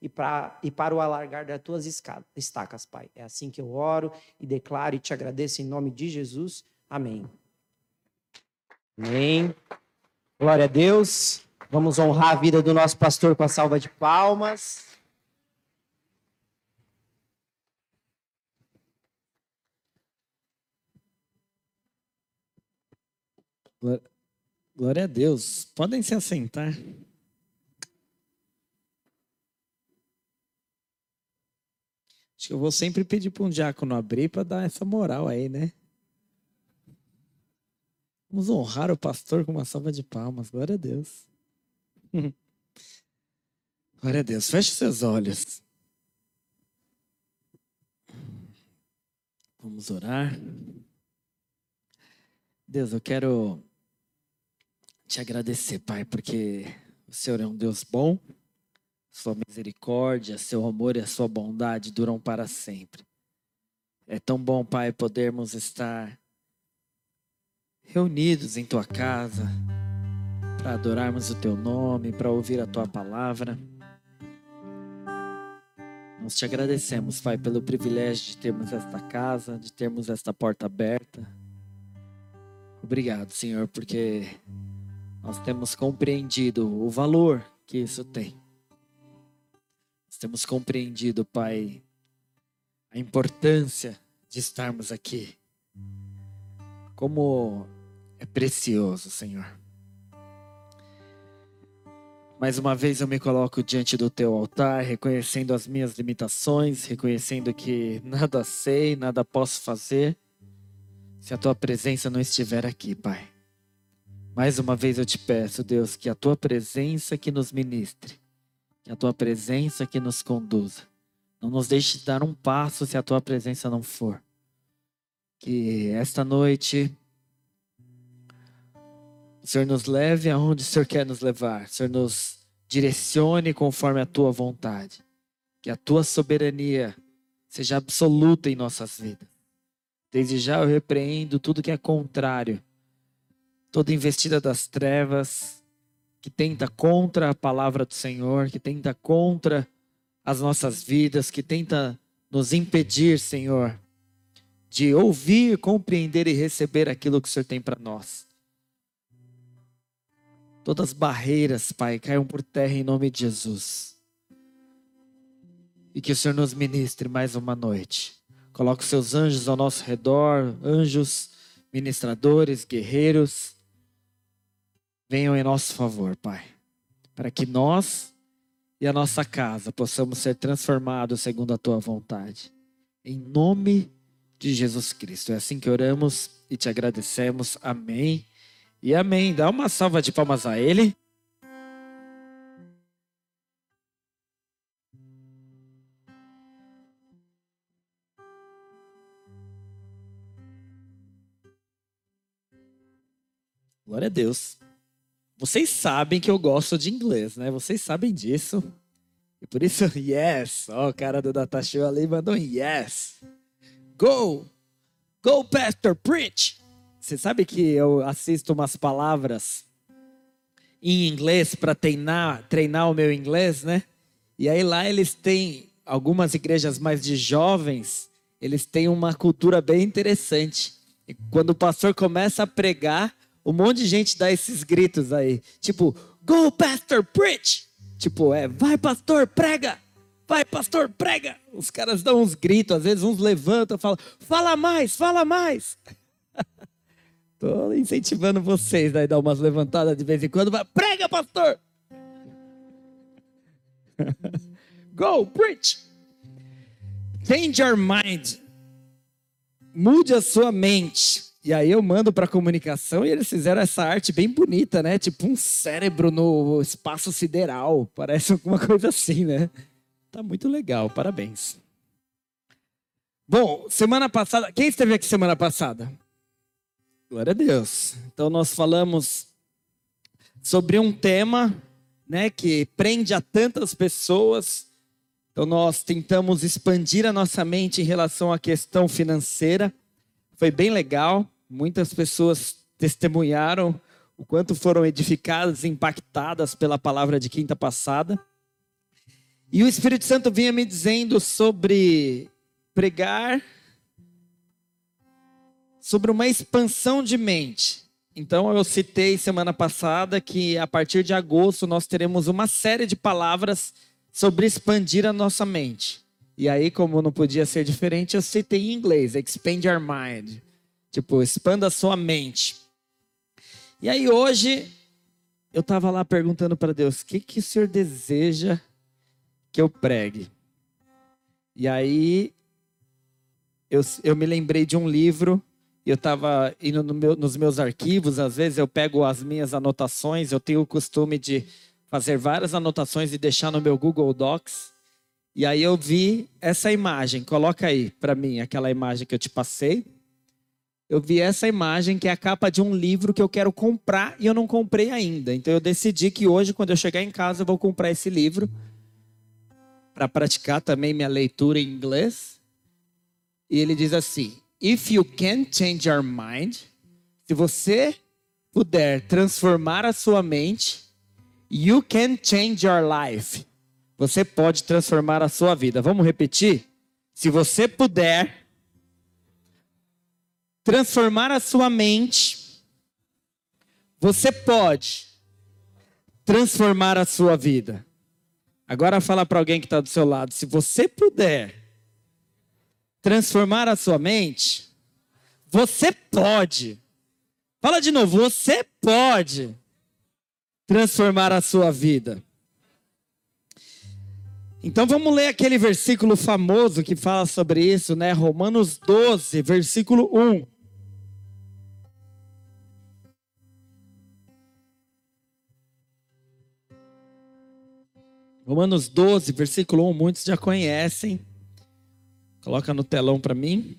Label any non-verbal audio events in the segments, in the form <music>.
e, pra, e para o alargar das tuas estacas, Pai. É assim que eu oro e declaro e te agradeço em nome de Jesus. Amém. Amém. Glória a Deus. Vamos honrar a vida do nosso pastor com a salva de palmas. Glória a Deus. Podem se assentar. Acho que eu vou sempre pedir para um diácono abrir para dar essa moral aí, né? Vamos honrar o pastor com uma salva de palmas. Glória a Deus. <laughs> Glória a Deus. Feche seus olhos. Vamos orar. Deus, eu quero te agradecer, Pai, porque o Senhor é um Deus bom, Sua misericórdia, Seu amor e a Sua bondade duram para sempre. É tão bom, Pai, podermos estar reunidos em Tua casa para adorarmos o Teu nome, para ouvir a Tua palavra. Nós te agradecemos, Pai, pelo privilégio de termos esta casa, de termos esta porta aberta. Obrigado, Senhor, porque nós temos compreendido o valor que isso tem. Nós temos compreendido, Pai, a importância de estarmos aqui. Como é precioso, Senhor. Mais uma vez eu me coloco diante do teu altar, reconhecendo as minhas limitações, reconhecendo que <laughs> nada sei, nada posso fazer se a tua presença não estiver aqui, Pai. Mais uma vez eu te peço, Deus, que a tua presença que nos ministre, que a tua presença que nos conduza. Não nos deixe dar um passo se a tua presença não for. Que esta noite o Senhor nos leve aonde o Senhor quer nos levar. O Senhor nos direcione conforme a tua vontade. Que a tua soberania seja absoluta em nossas vidas. Desde já eu repreendo tudo que é contrário toda investida das trevas que tenta contra a palavra do Senhor, que tenta contra as nossas vidas, que tenta nos impedir, Senhor, de ouvir, compreender e receber aquilo que o Senhor tem para nós. Todas as barreiras, Pai, caiam por terra em nome de Jesus. E que o Senhor nos ministre mais uma noite. Coloque os seus anjos ao nosso redor, anjos ministradores, guerreiros venham em nosso favor, Pai, para que nós e a nossa casa possamos ser transformados segundo a tua vontade. Em nome de Jesus Cristo. É assim que oramos e te agradecemos. Amém. E amém. Dá uma salva de palmas a Ele. Glória a Deus. Vocês sabem que eu gosto de inglês, né? Vocês sabem disso. E por isso, <laughs> yes. Ó, oh, o cara do Data ali mandou yes. Go! Go, pastor, preach! Você sabe que eu assisto umas palavras em inglês para treinar, treinar o meu inglês, né? E aí lá eles têm algumas igrejas mais de jovens, eles têm uma cultura bem interessante. E quando o pastor começa a pregar, um monte de gente dá esses gritos aí. Tipo, go pastor, preach! Tipo, é, vai pastor, prega! Vai pastor, prega! Os caras dão uns gritos, às vezes uns levantam falam, fala mais, fala mais! <laughs> Tô incentivando vocês a dar umas levantadas de vez em quando. Vai, prega, pastor! <laughs> Go, preach! Change your mind. Mude a sua mente. E aí eu mando para comunicação e eles fizeram essa arte bem bonita, né? Tipo um cérebro no espaço sideral. Parece alguma coisa assim, né? Tá muito legal, parabéns. Bom, semana passada, quem esteve aqui semana passada? Glória a Deus. Então nós falamos sobre um tema, né, que prende a tantas pessoas. Então nós tentamos expandir a nossa mente em relação à questão financeira. Foi bem legal. Muitas pessoas testemunharam o quanto foram edificadas impactadas pela palavra de quinta passada. E o Espírito Santo vinha me dizendo sobre pregar sobre uma expansão de mente. Então eu citei semana passada que a partir de agosto nós teremos uma série de palavras sobre expandir a nossa mente. E aí, como não podia ser diferente, eu citei em inglês, expand your mind. Tipo, expanda a sua mente. E aí hoje eu estava lá perguntando para Deus, o que, que o Senhor deseja que eu pregue? E aí eu, eu me lembrei de um livro eu estava indo no meu, nos meus arquivos, às vezes eu pego as minhas anotações, eu tenho o costume de fazer várias anotações e deixar no meu Google Docs. E aí eu vi essa imagem, coloca aí para mim aquela imagem que eu te passei. Eu vi essa imagem que é a capa de um livro que eu quero comprar e eu não comprei ainda. Então eu decidi que hoje, quando eu chegar em casa, eu vou comprar esse livro para praticar também minha leitura em inglês. E ele diz assim: If you can change your mind, se você puder transformar a sua mente, you can change your life. Você pode transformar a sua vida. Vamos repetir? Se você puder transformar a sua mente, você pode transformar a sua vida. Agora fala para alguém que está do seu lado. Se você puder transformar a sua mente, você pode. Fala de novo, você pode transformar a sua vida. Então vamos ler aquele versículo famoso que fala sobre isso, né? Romanos 12, versículo 1. Romanos 12, versículo 1, muitos já conhecem. Coloca no telão para mim.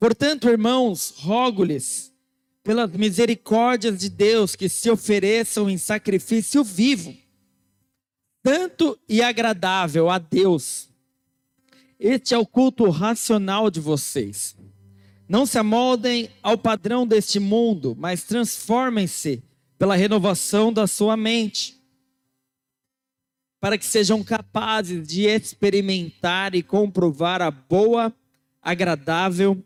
Portanto, irmãos, rogo-lhes, pelas misericórdias de Deus, que se ofereçam em sacrifício vivo, santo e agradável a Deus. Este é o culto racional de vocês. Não se amoldem ao padrão deste mundo, mas transformem-se pela renovação da sua mente para que sejam capazes de experimentar e comprovar a boa, agradável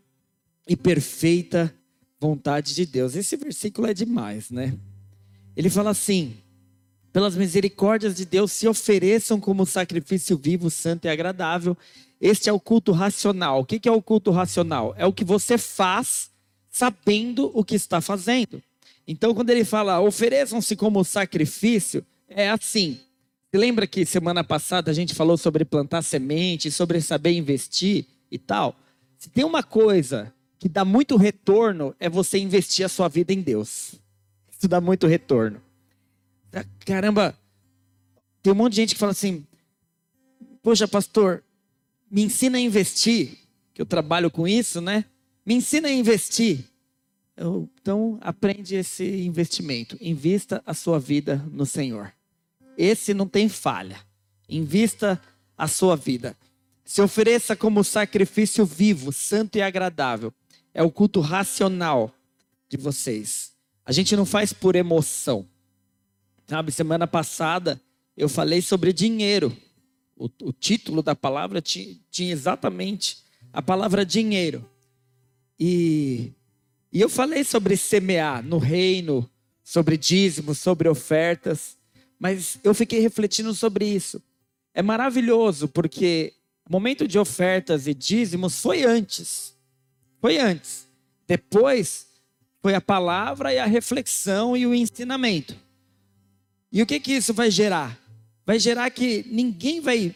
e perfeita vontade de Deus. Esse versículo é demais, né? Ele fala assim: pelas misericórdias de Deus, se ofereçam como sacrifício vivo, santo e agradável. Este é o culto racional. O que é o culto racional? É o que você faz sabendo o que está fazendo. Então, quando ele fala ofereçam-se como sacrifício, é assim: lembra que semana passada a gente falou sobre plantar semente, sobre saber investir e tal? Se tem uma coisa que dá muito retorno, é você investir a sua vida em Deus. Isso dá muito retorno. Caramba, tem um monte de gente que fala assim: Poxa, pastor, me ensina a investir, que eu trabalho com isso, né? Me ensina a investir. Então, aprende esse investimento. Invista a sua vida no Senhor. Esse não tem falha. Invista a sua vida. Se ofereça como sacrifício vivo, santo e agradável. É o culto racional de vocês. A gente não faz por emoção. Sabe, semana passada eu falei sobre dinheiro. O, o título da palavra tinha, tinha exatamente a palavra dinheiro. E, e eu falei sobre semear no reino, sobre dízimos, sobre ofertas. Mas eu fiquei refletindo sobre isso. É maravilhoso porque o momento de ofertas e dízimos foi antes. Foi antes. Depois foi a palavra e a reflexão e o ensinamento. E o que que isso vai gerar? Vai gerar que ninguém vai,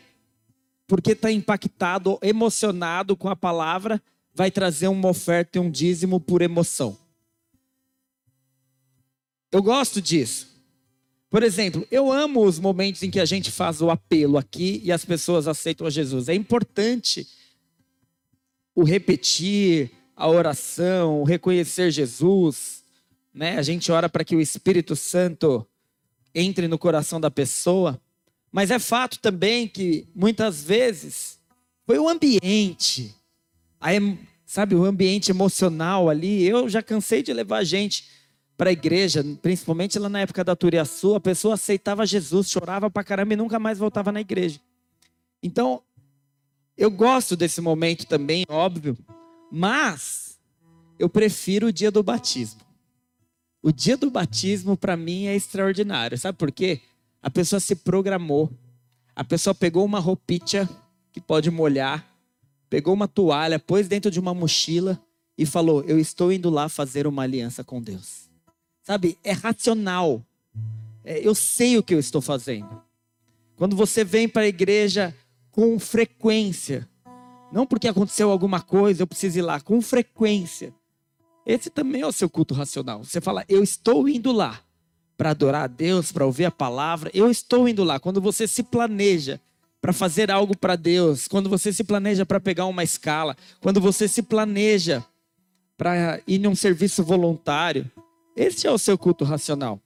porque está impactado, emocionado com a palavra, vai trazer uma oferta e um dízimo por emoção. Eu gosto disso. Por exemplo, eu amo os momentos em que a gente faz o apelo aqui e as pessoas aceitam a Jesus. É importante o repetir, a oração, o reconhecer Jesus, né? A gente ora para que o Espírito Santo entre no coração da pessoa, mas é fato também que muitas vezes foi o ambiente, a, sabe, o ambiente emocional ali. Eu já cansei de levar gente para a igreja, principalmente lá na época da Turiaçu, a pessoa aceitava Jesus, chorava pra caramba e nunca mais voltava na igreja. Então, eu gosto desse momento também, óbvio, mas eu prefiro o dia do batismo. O dia do batismo, para mim, é extraordinário. Sabe por quê? A pessoa se programou. A pessoa pegou uma roupinha que pode molhar, pegou uma toalha, pôs dentro de uma mochila e falou: Eu estou indo lá fazer uma aliança com Deus. Sabe, é racional. É, eu sei o que eu estou fazendo. Quando você vem para a igreja com frequência, não porque aconteceu alguma coisa, eu preciso ir lá, com frequência. Esse também é o seu culto racional. Você fala, eu estou indo lá para adorar a Deus, para ouvir a palavra. Eu estou indo lá. Quando você se planeja para fazer algo para Deus, quando você se planeja para pegar uma escala, quando você se planeja para ir num serviço voluntário, esse é o seu culto racional.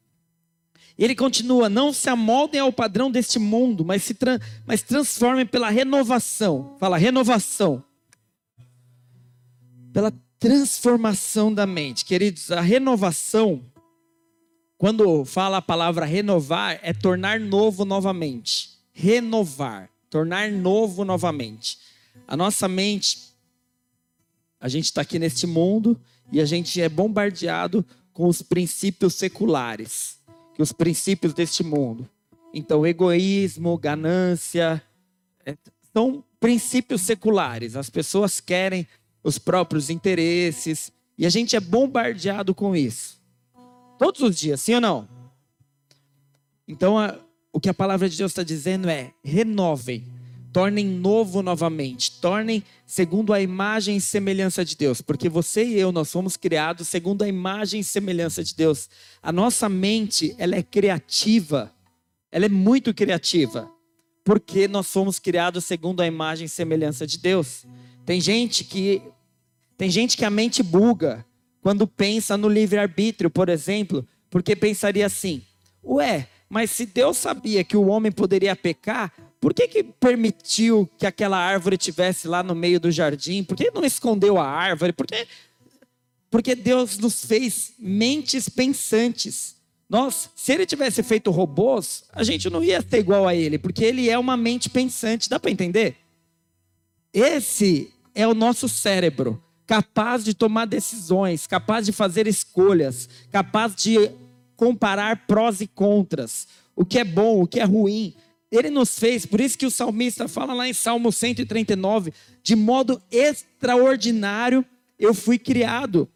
Ele continua: não se amoldem ao padrão deste mundo, mas se tra mas transformem pela renovação. Fala, renovação. Pela transformação da mente. Queridos, a renovação, quando fala a palavra renovar, é tornar novo novamente. Renovar, tornar novo novamente. A nossa mente, a gente está aqui neste mundo e a gente é bombardeado com os princípios seculares, que os princípios deste mundo. Então, egoísmo, ganância, é, são princípios seculares. As pessoas querem os próprios interesses e a gente é bombardeado com isso. Todos os dias, sim ou não? Então, a, o que a palavra de Deus está dizendo é: renovem tornem novo novamente, tornem segundo a imagem e semelhança de Deus, porque você e eu nós fomos criados segundo a imagem e semelhança de Deus. A nossa mente, ela é criativa. Ela é muito criativa, porque nós fomos criados segundo a imagem e semelhança de Deus. Tem gente que tem gente que a mente buga quando pensa no livre-arbítrio, por exemplo, porque pensaria assim: "Ué, mas se Deus sabia que o homem poderia pecar, por que, que permitiu que aquela árvore tivesse lá no meio do jardim? Por que não escondeu a árvore? Por que... Porque Deus nos fez mentes pensantes. Nós, se ele tivesse feito robôs, a gente não ia ser igual a ele, porque ele é uma mente pensante. Dá para entender? Esse é o nosso cérebro, capaz de tomar decisões, capaz de fazer escolhas, capaz de comparar prós e contras, o que é bom, o que é ruim. Ele nos fez, por isso que o salmista fala lá em Salmo 139, de modo extraordinário eu fui criado,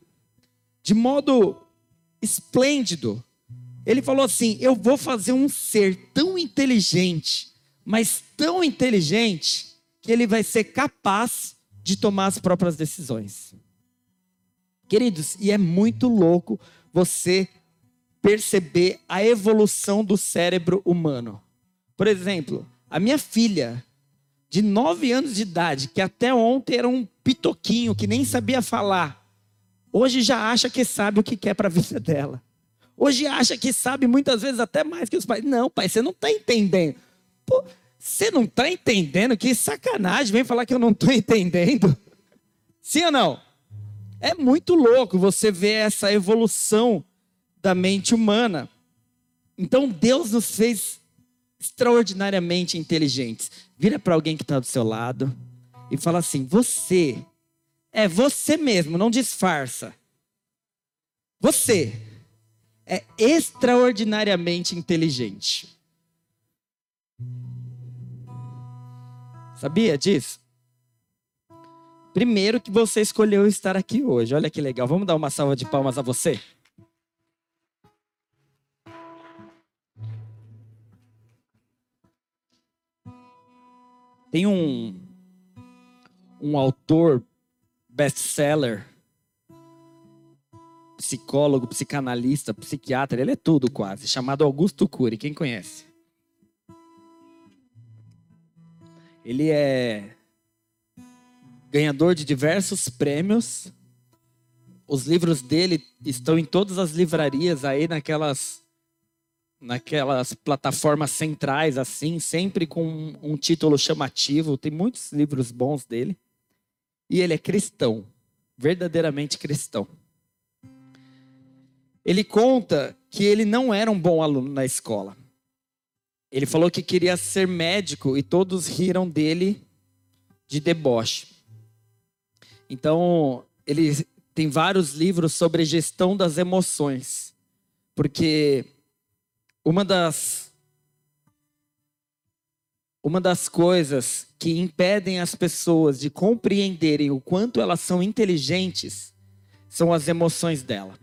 de modo esplêndido. Ele falou assim: Eu vou fazer um ser tão inteligente, mas tão inteligente, que ele vai ser capaz de tomar as próprias decisões. Queridos, e é muito louco você perceber a evolução do cérebro humano. Por exemplo, a minha filha, de 9 anos de idade, que até ontem era um pitoquinho, que nem sabia falar, hoje já acha que sabe o que quer para a vida <laughs> dela. Hoje acha que sabe muitas vezes até mais que os pais. Não, pai, você não está entendendo. Pô, você não está entendendo? Que sacanagem, vem falar que eu não estou <laughs> entendendo. Sim ou não? É muito louco você ver essa evolução da mente humana. Então Deus nos fez extraordinariamente inteligentes. Vira para alguém que está do seu lado e fala assim: Você, é você mesmo, não disfarça. Você é extraordinariamente inteligente. Sabia disso? Primeiro que você escolheu estar aqui hoje. Olha que legal. Vamos dar uma salva de palmas a você? Tem um, um autor best-seller, psicólogo, psicanalista, psiquiatra, ele é tudo quase, chamado Augusto Cury. Quem conhece? Ele é ganhador de diversos prêmios. Os livros dele estão em todas as livrarias aí naquelas naquelas plataformas centrais assim, sempre com um título chamativo. Tem muitos livros bons dele. E ele é cristão, verdadeiramente cristão. ele conta que ele não era um bom aluno na escola. Ele falou que queria ser médico e todos riram dele de deboche. Então, ele tem vários livros sobre gestão das emoções. Porque uma das uma das coisas que impedem as pessoas de compreenderem o quanto elas são inteligentes são as emoções dela.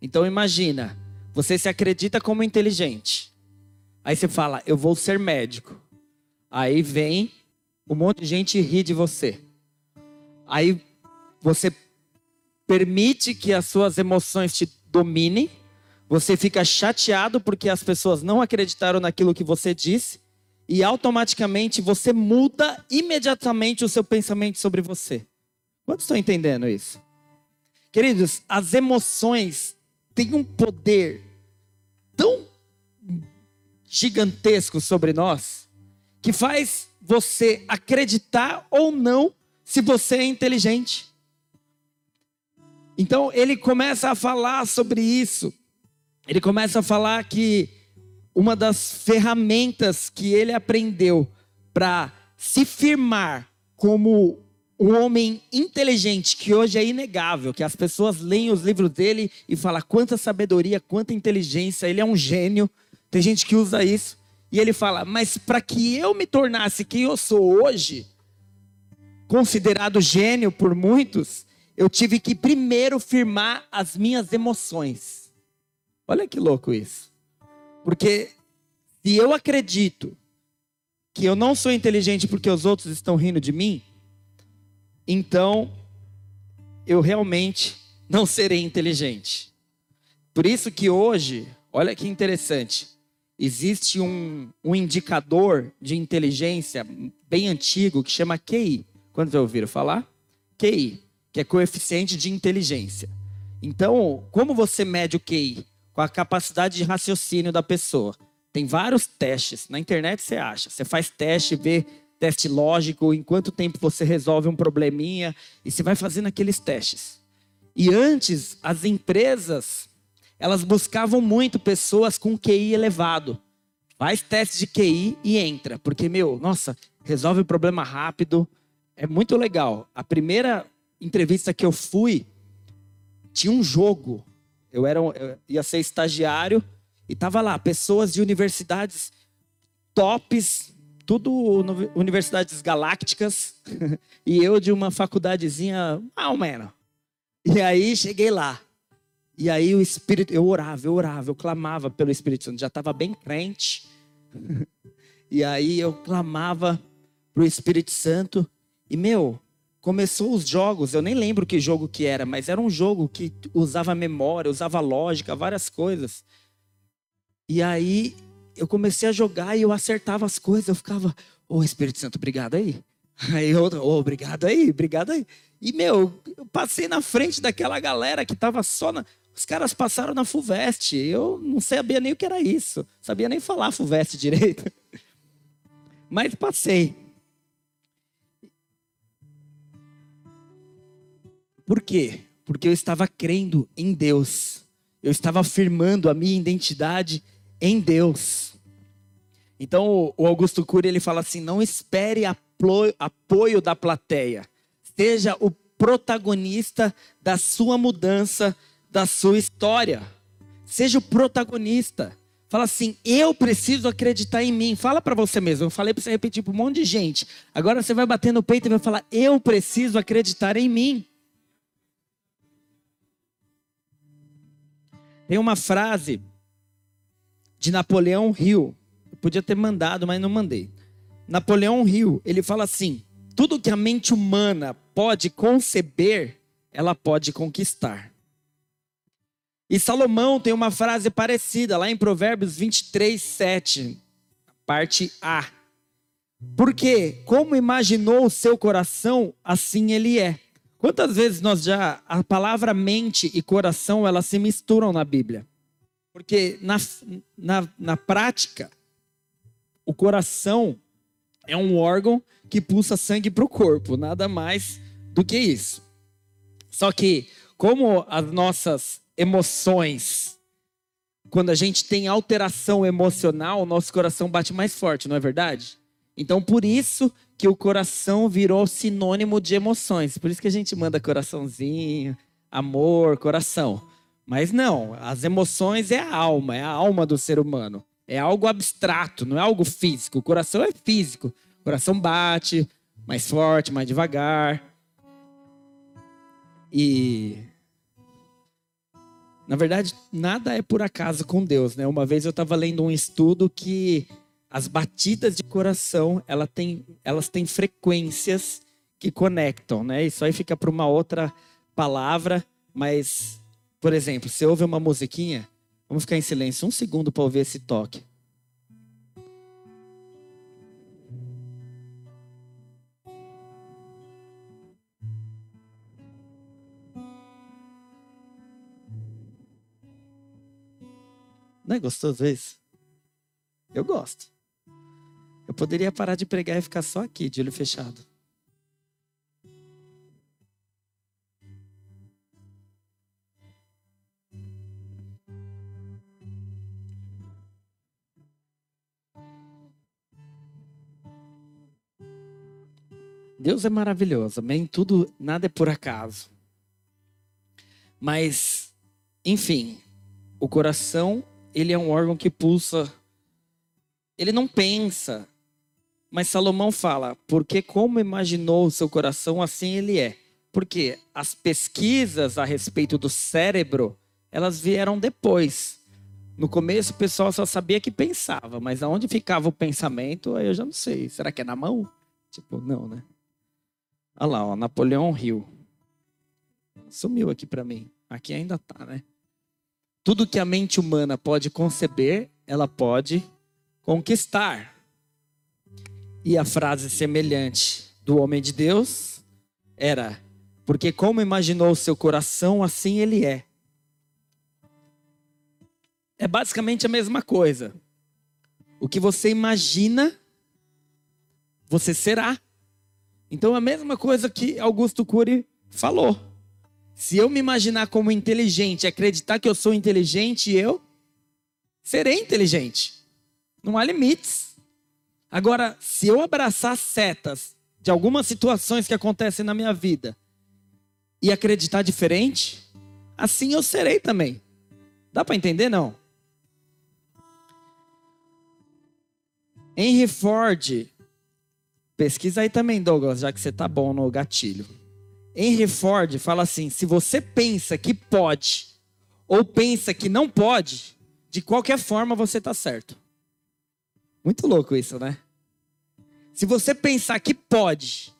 Então imagina, você se acredita como inteligente. Aí você fala, eu vou ser médico. Aí vem um monte de gente ri de você. Aí você permite que as suas emoções te dominem. Você fica chateado porque as pessoas não acreditaram naquilo que você disse e automaticamente você muda imediatamente o seu pensamento sobre você. Quantos estão entendendo isso? Queridos, as emoções têm um poder tão gigantesco sobre nós que faz você acreditar ou não se você é inteligente. Então ele começa a falar sobre isso. Ele começa a falar que uma das ferramentas que ele aprendeu para se firmar como um homem inteligente, que hoje é inegável, que as pessoas leem os livros dele e falam quanta sabedoria, quanta inteligência, ele é um gênio. Tem gente que usa isso. E ele fala: Mas para que eu me tornasse quem eu sou hoje, considerado gênio por muitos, eu tive que primeiro firmar as minhas emoções. Olha que louco isso. Porque se eu acredito que eu não sou inteligente porque os outros estão rindo de mim, então eu realmente não serei inteligente. Por isso que hoje, olha que interessante, existe um, um indicador de inteligência bem antigo que chama QI. Quando já ouviram falar? QI, que é coeficiente de inteligência. Então, como você mede o QI? Com a capacidade de raciocínio da pessoa. Tem vários testes. Na internet você acha. Você faz teste, vê teste lógico, em quanto tempo você resolve um probleminha, e você vai fazendo aqueles testes. E antes, as empresas, elas buscavam muito pessoas com QI elevado. Faz teste de QI e entra. Porque, meu, nossa, resolve o problema rápido. É muito legal. A primeira entrevista que eu fui, tinha um jogo eu, era, eu ia ser estagiário e tava lá, pessoas de universidades tops, tudo universidades galácticas, <laughs> e eu de uma faculdadezinha mal menos. E aí cheguei lá. E aí o Espírito, eu orava, eu orava, eu clamava pelo Espírito Santo, já estava bem crente. <laughs> E aí eu clamava pro Espírito Santo. E meu, começou os jogos, eu nem lembro que jogo que era, mas era um jogo que usava memória, usava lógica, várias coisas. E aí eu comecei a jogar e eu acertava as coisas, eu ficava, ô oh, Espírito Santo, obrigado aí. <laughs> Aí outro, oh, obrigado aí, obrigado aí. E meu, eu passei na frente daquela galera que tava só na. Os caras passaram na Fuvest. Eu não sabia nem o que era isso. Sabia nem falar Fuvest direito. <laughs> Mas passei. Por quê? Porque eu estava crendo em Deus. Eu estava afirmando a minha identidade em Deus. Então, o Augusto Cury ele fala assim: não espere apoio da plateia. Seja o protagonista da sua mudança, da sua história. Seja o protagonista. Fala assim: eu preciso acreditar em mim. Fala para você mesmo. Eu falei para você repetir para um monte de gente. Agora você vai bater no peito e vai falar: eu preciso acreditar em mim. Tem uma frase de Napoleão Hill. Podia ter mandado, mas não mandei. Napoleão Hill, ele fala assim: tudo que a mente humana pode conceber, ela pode conquistar. E Salomão tem uma frase parecida lá em Provérbios 23, 7, parte A. Porque, como imaginou o seu coração, assim ele é. Quantas vezes nós já a palavra mente e coração elas se misturam na Bíblia? Porque na, na, na prática, o coração é um órgão que pulsa sangue para o corpo, nada mais do que isso. Só que, como as nossas emoções, quando a gente tem alteração emocional, nosso coração bate mais forte, não é verdade? Então, por isso que o coração virou sinônimo de emoções. Por isso que a gente manda coraçãozinho, amor, coração. Mas não, as emoções é a alma, é a alma do ser humano. É algo abstrato, não é algo físico. O coração é físico. O coração bate mais forte, mais devagar. E na verdade, nada é por acaso com Deus, né? Uma vez eu estava lendo um estudo que as batidas de coração, ela tem, elas têm frequências que conectam, né? Isso aí fica para uma outra palavra, mas, por exemplo, você ouve uma musiquinha, vamos ficar em silêncio um segundo para ouvir esse toque. Não é gostoso isso? Eu gosto. Eu poderia parar de pregar e ficar só aqui, de olho fechado. Deus é maravilhoso, amém? Tudo, nada é por acaso. Mas, enfim, o coração ele é um órgão que pulsa. Ele não pensa. Mas Salomão fala, porque como imaginou o seu coração, assim ele é. Porque as pesquisas a respeito do cérebro, elas vieram depois. No começo o pessoal só sabia que pensava, mas aonde ficava o pensamento, aí eu já não sei. Será que é na mão? Tipo, não, né? Olha lá, ó, Napoleão Hill. Sumiu aqui para mim. Aqui ainda tá, né? Tudo que a mente humana pode conceber, ela pode conquistar. E a frase semelhante do homem de Deus era: Porque como imaginou o seu coração, assim ele é. É basicamente a mesma coisa. O que você imagina, você será. Então é a mesma coisa que Augusto Cury falou. Se eu me imaginar como inteligente, acreditar que eu sou inteligente, eu serei inteligente. Não há limites. Agora, se eu abraçar setas de algumas situações que acontecem na minha vida e acreditar diferente, assim eu serei também. Dá para entender não? Henry Ford, pesquisa aí também, Douglas, já que você tá bom no gatilho. Henry Ford fala assim: se você pensa que pode ou pensa que não pode, de qualquer forma você está certo. Muito louco isso, né? Se você pensar que pode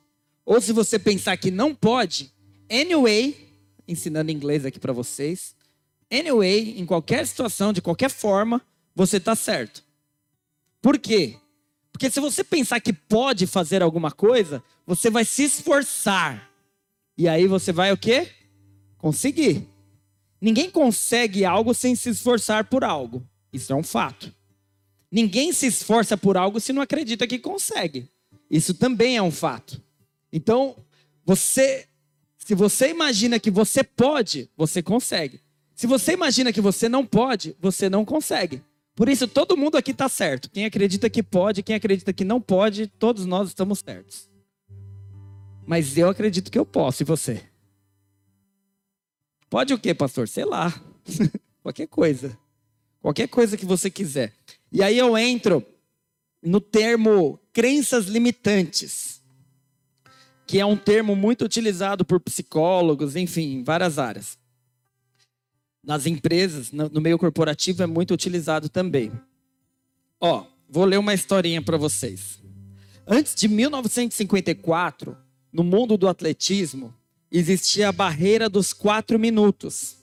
ou se você pensar que não pode, anyway, ensinando inglês aqui para vocês, anyway, em qualquer situação, de qualquer forma, você está certo. Por quê? Porque se você pensar que pode fazer alguma coisa, você vai se esforçar e aí você vai o quê? Conseguir. Ninguém consegue algo sem se esforçar por algo. Isso é um fato. Ninguém se esforça por algo se não acredita que consegue. Isso também é um fato. Então, você, se você imagina que você pode, você consegue. Se você imagina que você não pode, você não consegue. Por isso, todo mundo aqui está certo. Quem acredita que pode, quem acredita que não pode, todos nós estamos certos. Mas eu acredito que eu posso, e você? Pode o quê, pastor? Sei lá. <laughs> Qualquer coisa. Qualquer coisa que você quiser. E aí eu entro no termo crenças limitantes, que é um termo muito utilizado por psicólogos, enfim, em várias áreas. Nas empresas, no meio corporativo é muito utilizado também. Ó, vou ler uma historinha para vocês. Antes de 1954, no mundo do atletismo, existia a barreira dos quatro minutos.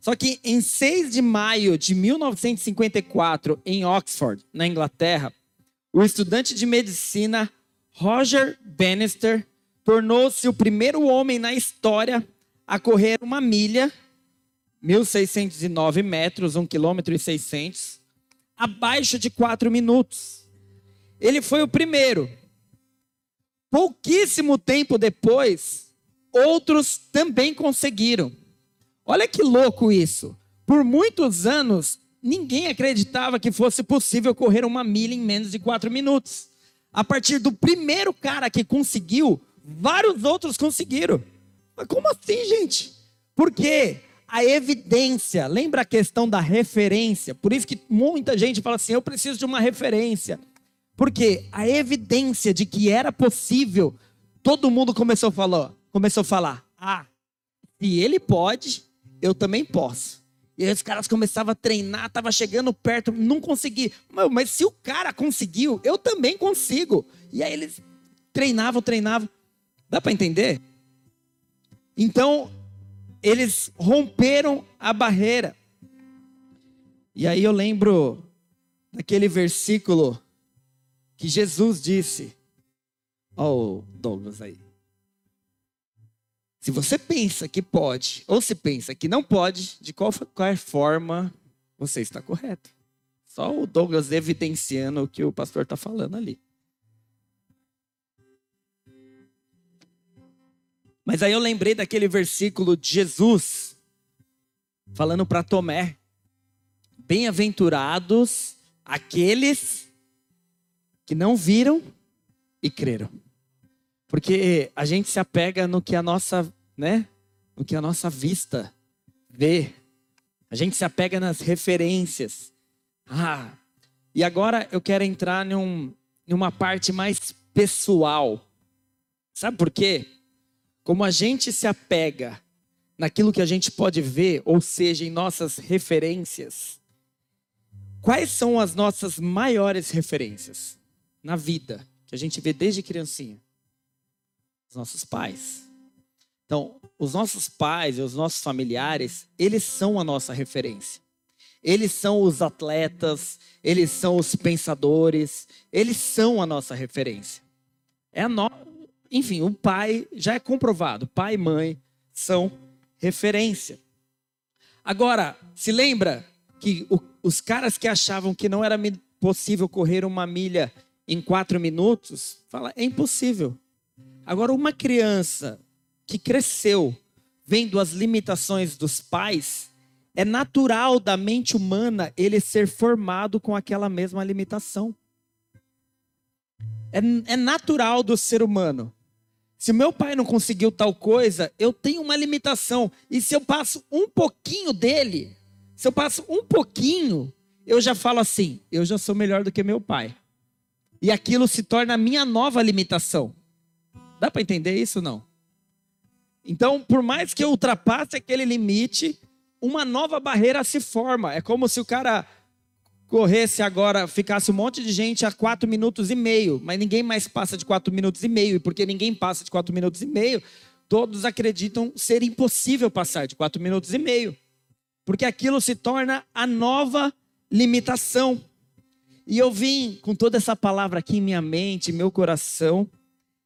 Só que em 6 de maio de 1954, em Oxford, na Inglaterra, o estudante de medicina Roger Bannister tornou-se o primeiro homem na história a correr uma milha, 1.609 metros, 1 km e 600, abaixo de 4 minutos. Ele foi o primeiro Pouquíssimo tempo depois, outros também conseguiram. Olha que louco isso. Por muitos anos, ninguém acreditava que fosse possível correr uma milha em menos de quatro minutos. A partir do primeiro cara que conseguiu, vários outros conseguiram. Mas como assim, gente? Porque a evidência, lembra a questão da referência? Por isso que muita gente fala assim: eu preciso de uma referência. Porque a evidência de que era possível, todo mundo começou a falar, começou a falar: ah, se ele pode, eu também posso. E aí os caras começavam a treinar, tava chegando perto, não consegui. Mas se o cara conseguiu, eu também consigo. E aí eles treinavam, treinavam. Dá para entender? Então, eles romperam a barreira. E aí eu lembro daquele versículo que Jesus disse. Ó, oh, Douglas aí. Se você pensa que pode, ou se pensa que não pode, de qualquer forma, você está correto. Só o Douglas evidenciando o que o pastor está falando ali. Mas aí eu lembrei daquele versículo de Jesus falando para Tomé: Bem-aventurados aqueles que não viram e creram. Porque a gente se apega no que a nossa, né? No que a nossa vista vê. A gente se apega nas referências. Ah, e agora eu quero entrar num, numa parte mais pessoal. Sabe por quê? Como a gente se apega naquilo que a gente pode ver, ou seja, em nossas referências, quais são as nossas maiores referências na vida, que a gente vê desde criancinha? Os nossos pais. Então, os nossos pais e os nossos familiares, eles são a nossa referência. Eles são os atletas, eles são os pensadores, eles são a nossa referência. É a no enfim, o pai já é comprovado. Pai e mãe são referência. Agora, se lembra que o, os caras que achavam que não era possível correr uma milha em quatro minutos, fala, é impossível. Agora, uma criança que cresceu vendo as limitações dos pais, é natural da mente humana ele ser formado com aquela mesma limitação. É, é natural do ser humano. Se meu pai não conseguiu tal coisa, eu tenho uma limitação. E se eu passo um pouquinho dele, se eu passo um pouquinho, eu já falo assim: eu já sou melhor do que meu pai. E aquilo se torna a minha nova limitação. Dá para entender isso não? Então, por mais que eu ultrapasse aquele limite, uma nova barreira se forma. É como se o cara corresse agora, ficasse um monte de gente a quatro minutos e meio, mas ninguém mais passa de quatro minutos e meio, e porque ninguém passa de quatro minutos e meio, todos acreditam ser impossível passar de quatro minutos e meio, porque aquilo se torna a nova limitação. E eu vim com toda essa palavra aqui em minha mente, meu coração,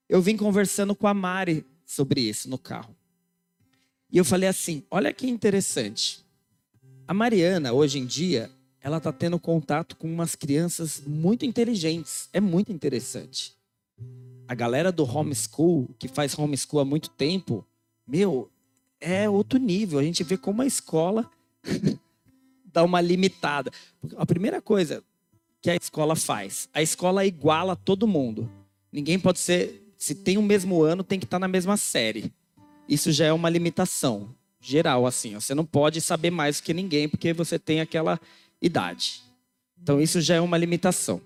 eu vim conversando com a Mari sobre isso no carro. E eu falei assim: olha que interessante. A Mariana, hoje em dia, ela está tendo contato com umas crianças muito inteligentes. É muito interessante. A galera do homeschool, que faz homeschool há muito tempo, meu, é outro nível. A gente vê como a escola <laughs> dá uma limitada. A primeira coisa que a escola faz, a escola iguala todo mundo. Ninguém pode ser, se tem o mesmo ano, tem que estar tá na mesma série. Isso já é uma limitação geral, assim. Você não pode saber mais que ninguém, porque você tem aquela idade. Então isso já é uma limitação.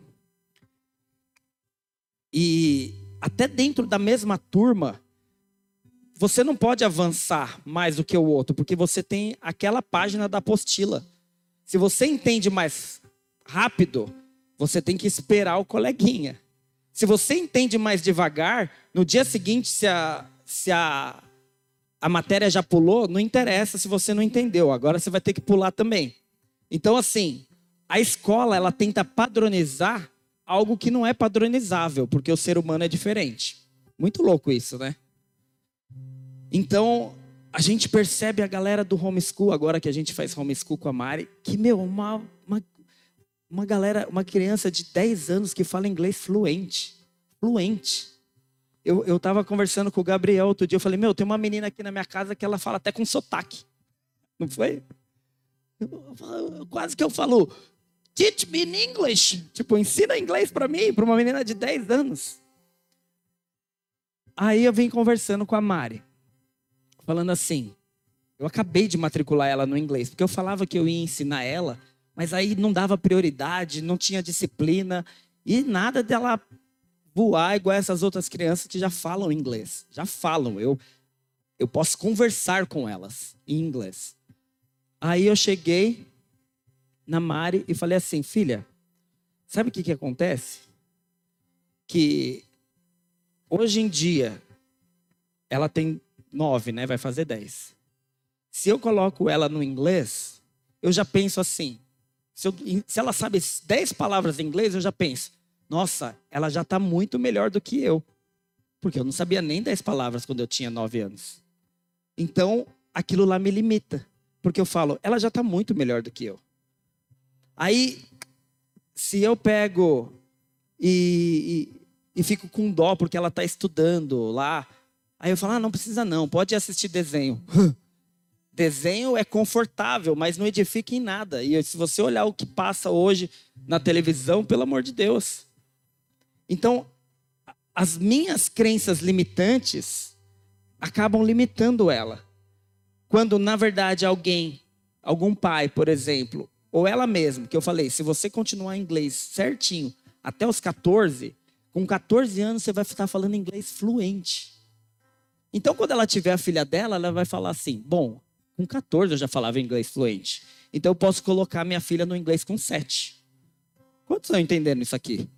E até dentro da mesma turma, você não pode avançar mais do que o outro, porque você tem aquela página da apostila. Se você entende mais rápido, você tem que esperar o coleguinha. Se você entende mais devagar, no dia seguinte, se a, se a, a matéria já pulou, não interessa se você não entendeu. Agora você vai ter que pular também. Então, assim, a escola ela tenta padronizar algo que não é padronizável, porque o ser humano é diferente. Muito louco isso, né? Então, a gente percebe a galera do homeschool, agora que a gente faz homeschool com a Mari, que, meu, uma, uma, galera, uma criança de 10 anos que fala inglês fluente. Fluente. Eu, eu tava conversando com o Gabriel outro dia, eu falei, meu, tem uma menina aqui na minha casa que ela fala até com sotaque. Não foi? Quase que eu falo, teach me in English. Tipo, ensina inglês para mim, para uma menina de 10 anos. Aí eu vim conversando com a Mari, falando assim: eu acabei de matricular ela no inglês, porque eu falava que eu ia ensinar ela, mas aí não dava prioridade, não tinha disciplina e nada dela voar igual essas outras crianças que já falam inglês. Já falam, eu eu posso conversar com elas em inglês. Aí eu cheguei na Mari e falei assim, filha, sabe o que, que acontece? Que hoje em dia ela tem nove, né? Vai fazer dez. Se eu coloco ela no inglês, eu já penso assim. Se, eu, se ela sabe dez palavras em inglês, eu já penso, nossa, ela já está muito melhor do que eu. Porque eu não sabia nem dez palavras quando eu tinha nove anos. Então, aquilo lá me limita. Porque eu falo, ela já está muito melhor do que eu. Aí, se eu pego e, e, e fico com dó porque ela está estudando lá, aí eu falo, ah, não precisa não, pode assistir desenho. <laughs> desenho é confortável, mas não edifica em nada. E se você olhar o que passa hoje na televisão, pelo amor de Deus. Então, as minhas crenças limitantes acabam limitando ela. Quando, na verdade, alguém, algum pai, por exemplo, ou ela mesma, que eu falei, se você continuar inglês certinho até os 14, com 14 anos você vai estar falando inglês fluente. Então, quando ela tiver a filha dela, ela vai falar assim: bom, com 14 eu já falava inglês fluente. Então, eu posso colocar minha filha no inglês com 7. Quantos estão entendendo isso aqui?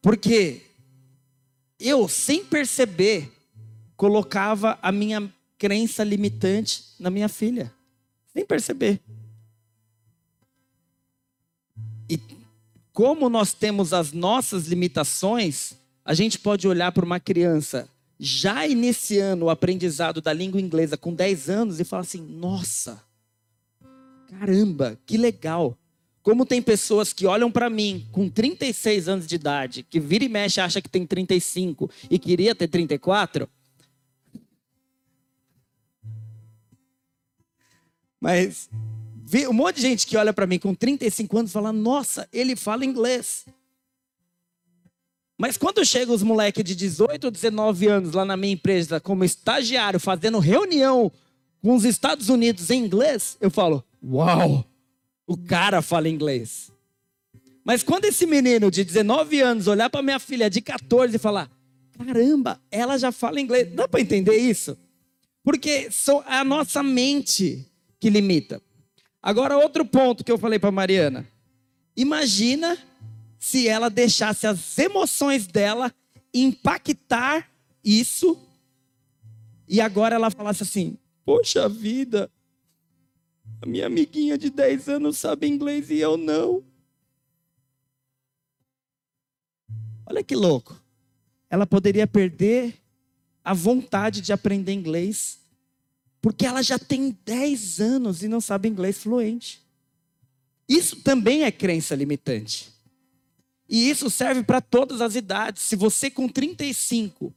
Porque eu, sem perceber, colocava a minha crença limitante na minha filha, sem perceber. E como nós temos as nossas limitações, a gente pode olhar para uma criança já iniciando o aprendizado da língua inglesa com 10 anos e falar assim: nossa, caramba, que legal. Como tem pessoas que olham para mim com 36 anos de idade, que vira e mexe acha que tem 35 e queria ter 34, Mas um monte de gente que olha para mim com 35 anos fala: Nossa, ele fala inglês. Mas quando chegam os moleques de 18 19 anos lá na minha empresa como estagiário, fazendo reunião com os Estados Unidos em inglês, eu falo: Uau, o cara fala inglês. Mas quando esse menino de 19 anos olhar para minha filha de 14 e falar: Caramba, ela já fala inglês. Dá para entender isso? Porque a nossa mente que limita. Agora, outro ponto que eu falei para Mariana. Imagina se ela deixasse as emoções dela impactar isso e agora ela falasse assim: Poxa vida, a minha amiguinha de 10 anos sabe inglês e eu não. Olha que louco. Ela poderia perder a vontade de aprender inglês porque ela já tem 10 anos e não sabe inglês fluente. Isso também é crença limitante. E isso serve para todas as idades. Se você com 35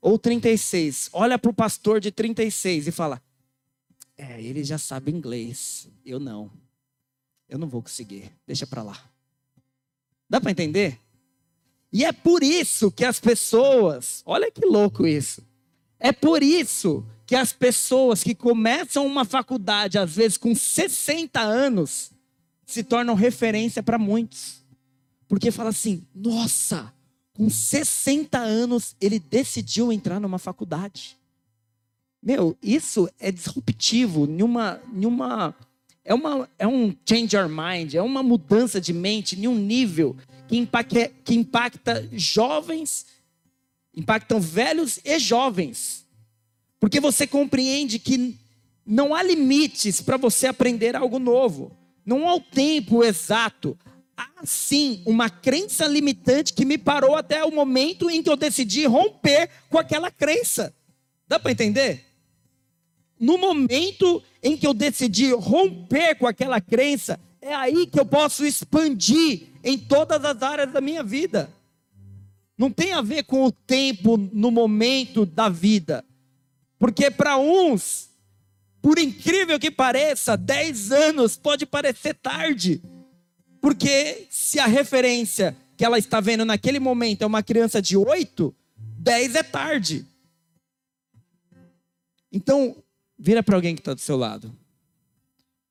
ou 36 olha para o pastor de 36 e fala: É, ele já sabe inglês, eu não. Eu não vou conseguir, deixa para lá. Dá para entender? E é por isso que as pessoas, olha que louco isso. É por isso que as pessoas que começam uma faculdade, às vezes com 60 anos, se tornam referência para muitos. Porque fala assim: nossa, com 60 anos ele decidiu entrar numa faculdade. Meu, isso é disruptivo, numa, numa, é, uma, é um change your mind, é uma mudança de mente em um nível que impacta, que impacta jovens, impactam velhos e jovens. Porque você compreende que não há limites para você aprender algo novo. Não há o tempo exato. Há sim uma crença limitante que me parou até o momento em que eu decidi romper com aquela crença. Dá para entender? No momento em que eu decidi romper com aquela crença, é aí que eu posso expandir em todas as áreas da minha vida. Não tem a ver com o tempo no momento da vida. Porque para uns Por incrível que pareça, 10 anos pode parecer tarde. Porque se a referência que ela está vendo naquele momento é uma criança de 8, 10 é tarde. Então, vira para alguém que está do seu lado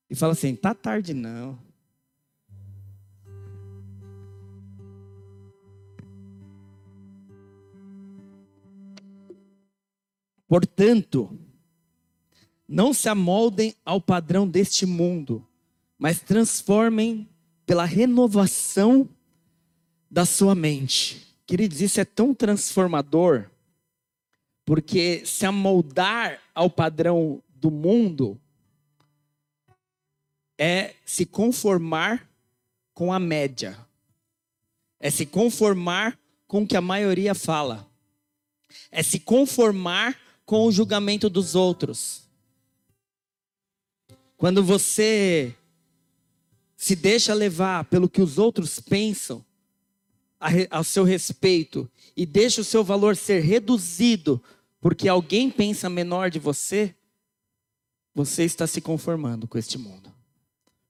e fala assim: tá tarde não. Portanto, não se amoldem ao padrão deste mundo, mas transformem pela renovação da sua mente. Queridos, isso é tão transformador, porque se amoldar ao padrão do mundo é se conformar com a média, é se conformar com o que a maioria fala, é se conformar com o julgamento dos outros. Quando você se deixa levar pelo que os outros pensam ao seu respeito e deixa o seu valor ser reduzido porque alguém pensa menor de você, você está se conformando com este mundo.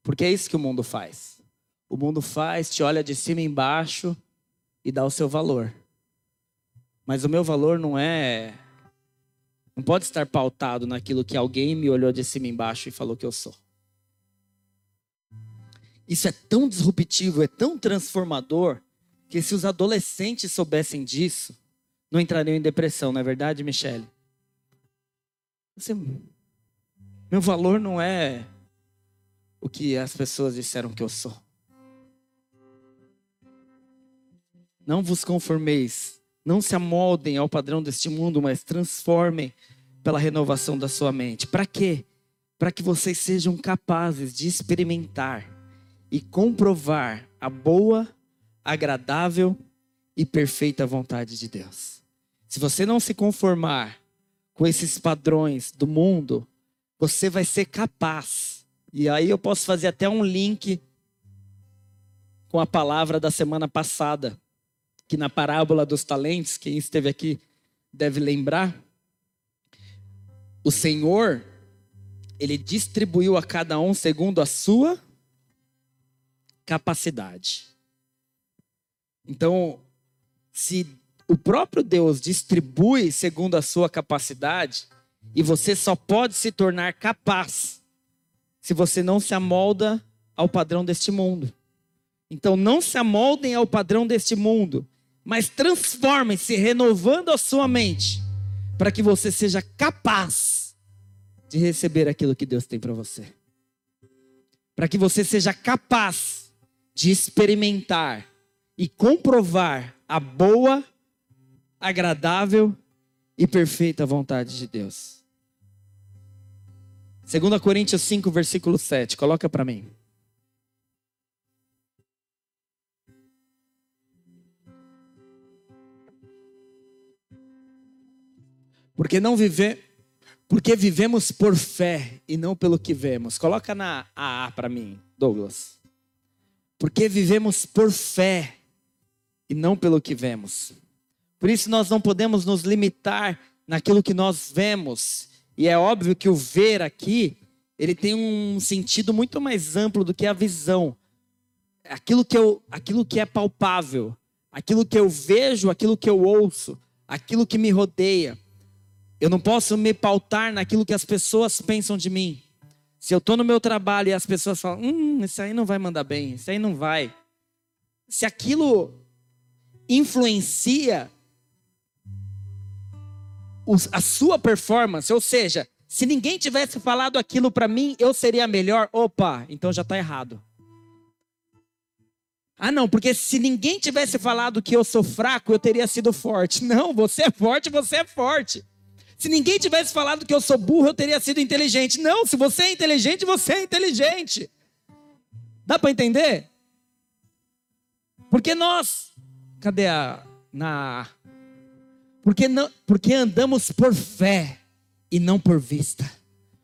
Porque é isso que o mundo faz. O mundo faz, te olha de cima embaixo e dá o seu valor. Mas o meu valor não é não pode estar pautado naquilo que alguém me olhou de cima embaixo e falou que eu sou. Isso é tão disruptivo, é tão transformador, que se os adolescentes soubessem disso, não entrariam em depressão, não é verdade, Michele? Você, meu valor não é o que as pessoas disseram que eu sou. Não vos conformeis não se amoldem ao padrão deste mundo, mas transformem pela renovação da sua mente. Para quê? Para que vocês sejam capazes de experimentar e comprovar a boa, agradável e perfeita vontade de Deus. Se você não se conformar com esses padrões do mundo, você vai ser capaz. E aí eu posso fazer até um link com a palavra da semana passada que na parábola dos talentos, quem esteve aqui deve lembrar, o Senhor, ele distribuiu a cada um segundo a sua capacidade. Então, se o próprio Deus distribui segundo a sua capacidade, e você só pode se tornar capaz se você não se amolda ao padrão deste mundo. Então, não se amoldem ao padrão deste mundo, mas transformem-se renovando a sua mente, para que você seja capaz de receber aquilo que Deus tem para você. Para que você seja capaz de experimentar e comprovar a boa, agradável e perfeita vontade de Deus. 2 Coríntios 5, versículo 7, coloca para mim. Porque não viver, porque vivemos por fé e não pelo que vemos. Coloca na AA para mim, Douglas. Porque vivemos por fé e não pelo que vemos. Por isso nós não podemos nos limitar naquilo que nós vemos. E é óbvio que o ver aqui, ele tem um sentido muito mais amplo do que a visão. Aquilo que, eu, aquilo que é palpável, aquilo que eu vejo, aquilo que eu ouço, aquilo que me rodeia. Eu não posso me pautar naquilo que as pessoas pensam de mim. Se eu estou no meu trabalho e as pessoas falam, hum, isso aí não vai mandar bem, isso aí não vai. Se aquilo influencia a sua performance, ou seja, se ninguém tivesse falado aquilo para mim, eu seria melhor. Opa, então já está errado. Ah, não, porque se ninguém tivesse falado que eu sou fraco, eu teria sido forte. <laughs> Não, você é forte, você é forte. Se ninguém tivesse falado que eu sou burro, eu teria sido inteligente. Não, se você é inteligente, você é inteligente. Dá para entender? Porque nós, cadê a na porque não, porque andamos por fé e não por vista.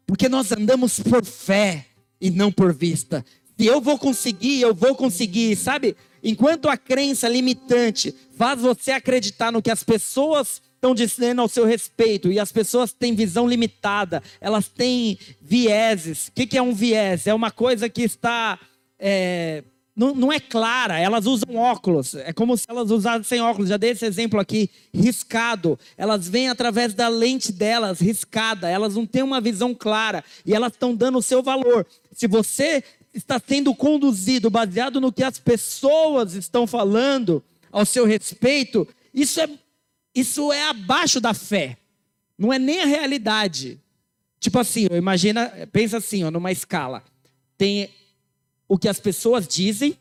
Porque nós andamos por fé e não por vista. Se eu vou conseguir, eu vou conseguir, sabe? Enquanto a crença limitante faz você acreditar no que as pessoas estão dizendo ao seu respeito e as pessoas têm visão limitada, elas têm vieses. O que, é um viés? É uma coisa que está. É, não, não, é clara, elas usam óculos, é como se elas usassem óculos. Já dei esse exemplo aqui, riscado. Elas vêm através da lente delas, riscada, elas não têm uma visão clara e elas estão dando o seu valor. Se você está sendo conduzido baseado no que as pessoas estão falando ao seu respeito, isso é, isso é abaixo da fé. Não é nem a realidade. Tipo assim, imagina, pensa assim, ó, numa escala. Tem o que as pessoas dizem,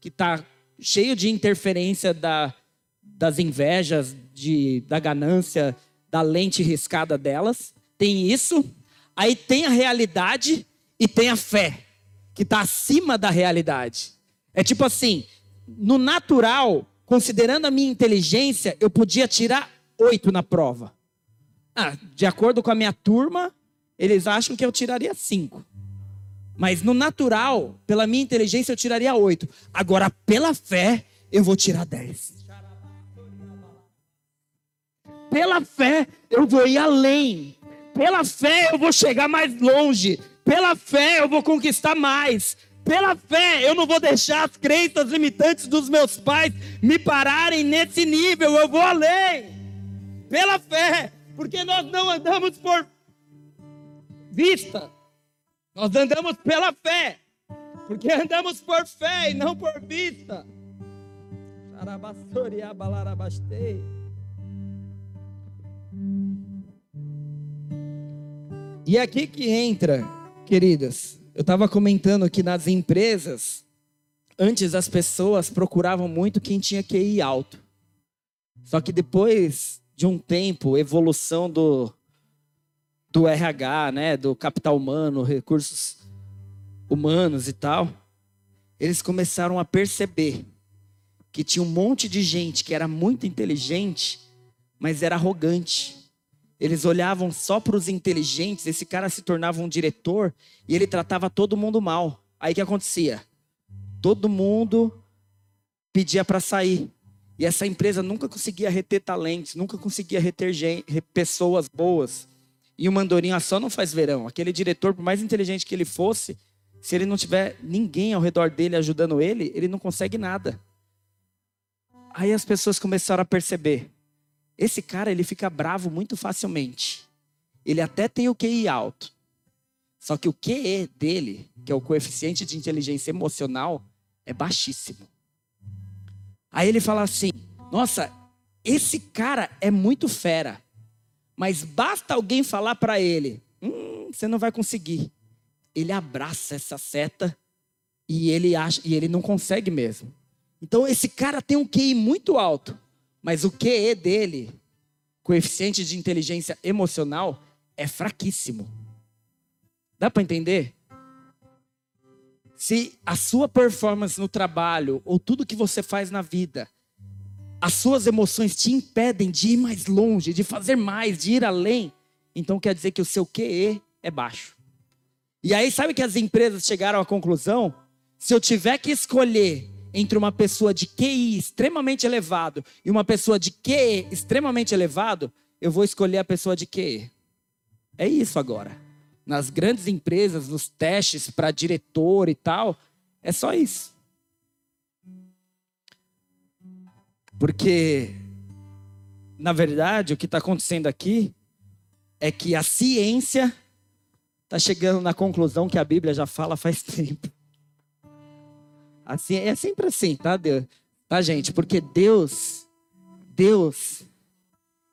que está cheio de interferência da, das invejas, de, da ganância, da lente riscada delas. Tem isso. Aí tem a realidade e tem a fé que está acima da realidade. É tipo assim, no natural, considerando a minha inteligência, eu podia tirar oito na prova. Ah, de acordo com a minha turma, eles acham que eu tiraria cinco. Mas no natural, pela minha inteligência, eu tiraria oito. Agora, pela fé, eu vou tirar dez. Pela fé, eu vou ir além. Pela fé, eu vou chegar mais longe. Pela fé eu vou conquistar mais. Pela fé eu não vou deixar as crenças limitantes dos meus pais me pararem nesse nível. Eu vou além. Pela fé, porque nós não andamos por vista. Nós andamos pela fé. Porque andamos por fé e não por vista. E é aqui que entra Queridas, eu estava comentando que nas empresas, antes as pessoas procuravam muito quem tinha QI alto. Só que depois de um tempo, evolução do, do RH, né, do capital humano, recursos humanos e tal, eles começaram a perceber que tinha um monte de gente que era muito inteligente, mas era arrogante. Eles olhavam só para os inteligentes, esse cara se tornava um diretor e ele tratava todo mundo mal. Aí o que acontecia? Todo mundo pedia para sair. E essa empresa nunca conseguia reter talentos, nunca conseguia reter gente, pessoas boas. E o mandorinho só não faz verão. Aquele diretor, por mais inteligente que ele fosse, se ele não tiver ninguém ao redor dele ajudando ele, ele não consegue nada. Aí as pessoas começaram a perceber: esse cara, ele fica bravo muito facilmente. Ele até tem o QI alto. Só que o QE dele, que é o coeficiente de inteligência emocional, é baixíssimo. Aí ele fala assim: "Nossa, esse cara é muito fera. Mas basta alguém falar para ele: "Hum, você não vai conseguir". Ele abraça essa seta e ele acha e ele não consegue mesmo. Então esse cara tem um QI muito alto. Mas o QE dele, coeficiente de inteligência emocional, é fraquíssimo. Dá para entender? Se a sua performance no trabalho ou tudo que você faz na vida, as suas emoções te impedem de ir mais longe, de fazer mais, de ir além, então quer dizer que o seu QE é baixo. E aí, sabe que as empresas chegaram à conclusão? Se eu tiver que escolher entre uma pessoa de QI extremamente elevado e uma pessoa de QE extremamente elevado, eu vou escolher a pessoa de QE. É isso agora. Nas grandes empresas, nos testes para diretor e tal, é só isso. Porque, na verdade, o que está acontecendo aqui é que a ciência está chegando na conclusão que a Bíblia já fala faz <laughs> tempo. Assim, é sempre assim, tá, Deus? Tá, gente? Porque Deus, Deus,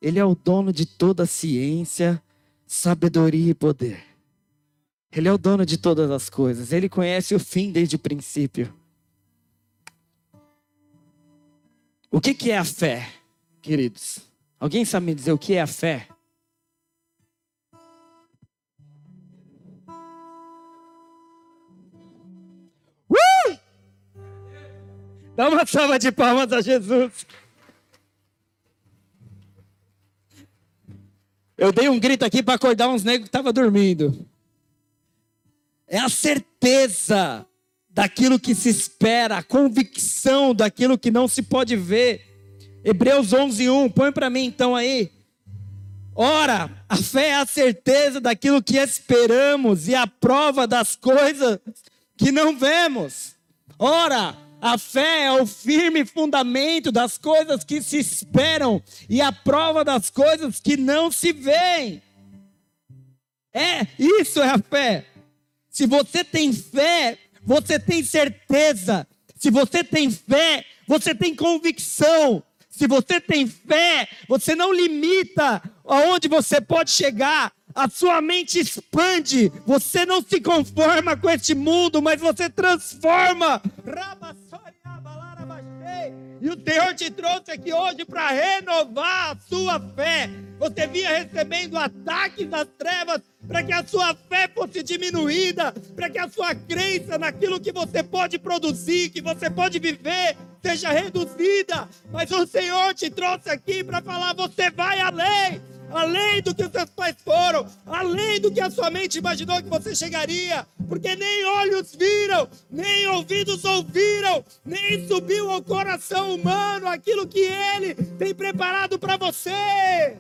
Ele é o dono de toda ciência, sabedoria e poder. Ele é o dono de todas as coisas. Ele conhece o fim desde o princípio. O que, que é a fé, queridos? Alguém sabe me dizer o que é a fé? Dá uma salva de palmas a Jesus. Eu dei um grito aqui para acordar uns negros que estavam dormindo. É a certeza daquilo que se espera, a convicção daquilo que não se pode ver. Hebreus 11, 1, põe para mim então aí. Ora, a fé é a certeza daquilo que esperamos e a prova das coisas que não vemos. Ora, a fé é o firme fundamento das coisas que se esperam e a prova das coisas que não se veem. É, isso é a fé. Se você tem fé, você tem certeza. Se você tem fé, você tem convicção. Se você tem fé, você não limita aonde você pode chegar. A sua mente expande. Você não se conforma com este mundo, mas você transforma. E o Senhor te trouxe aqui hoje para renovar a sua fé. Você vinha recebendo ataques das trevas para que a sua fé fosse diminuída, para que a sua crença naquilo que você pode produzir, que você pode viver, seja reduzida. Mas o Senhor te trouxe aqui para falar: você vai além além do que os seus pais foram, além do que a sua mente imaginou que você chegaria, porque nem olhos viram, nem ouvidos ouviram, nem subiu ao coração humano aquilo que Ele tem preparado para você.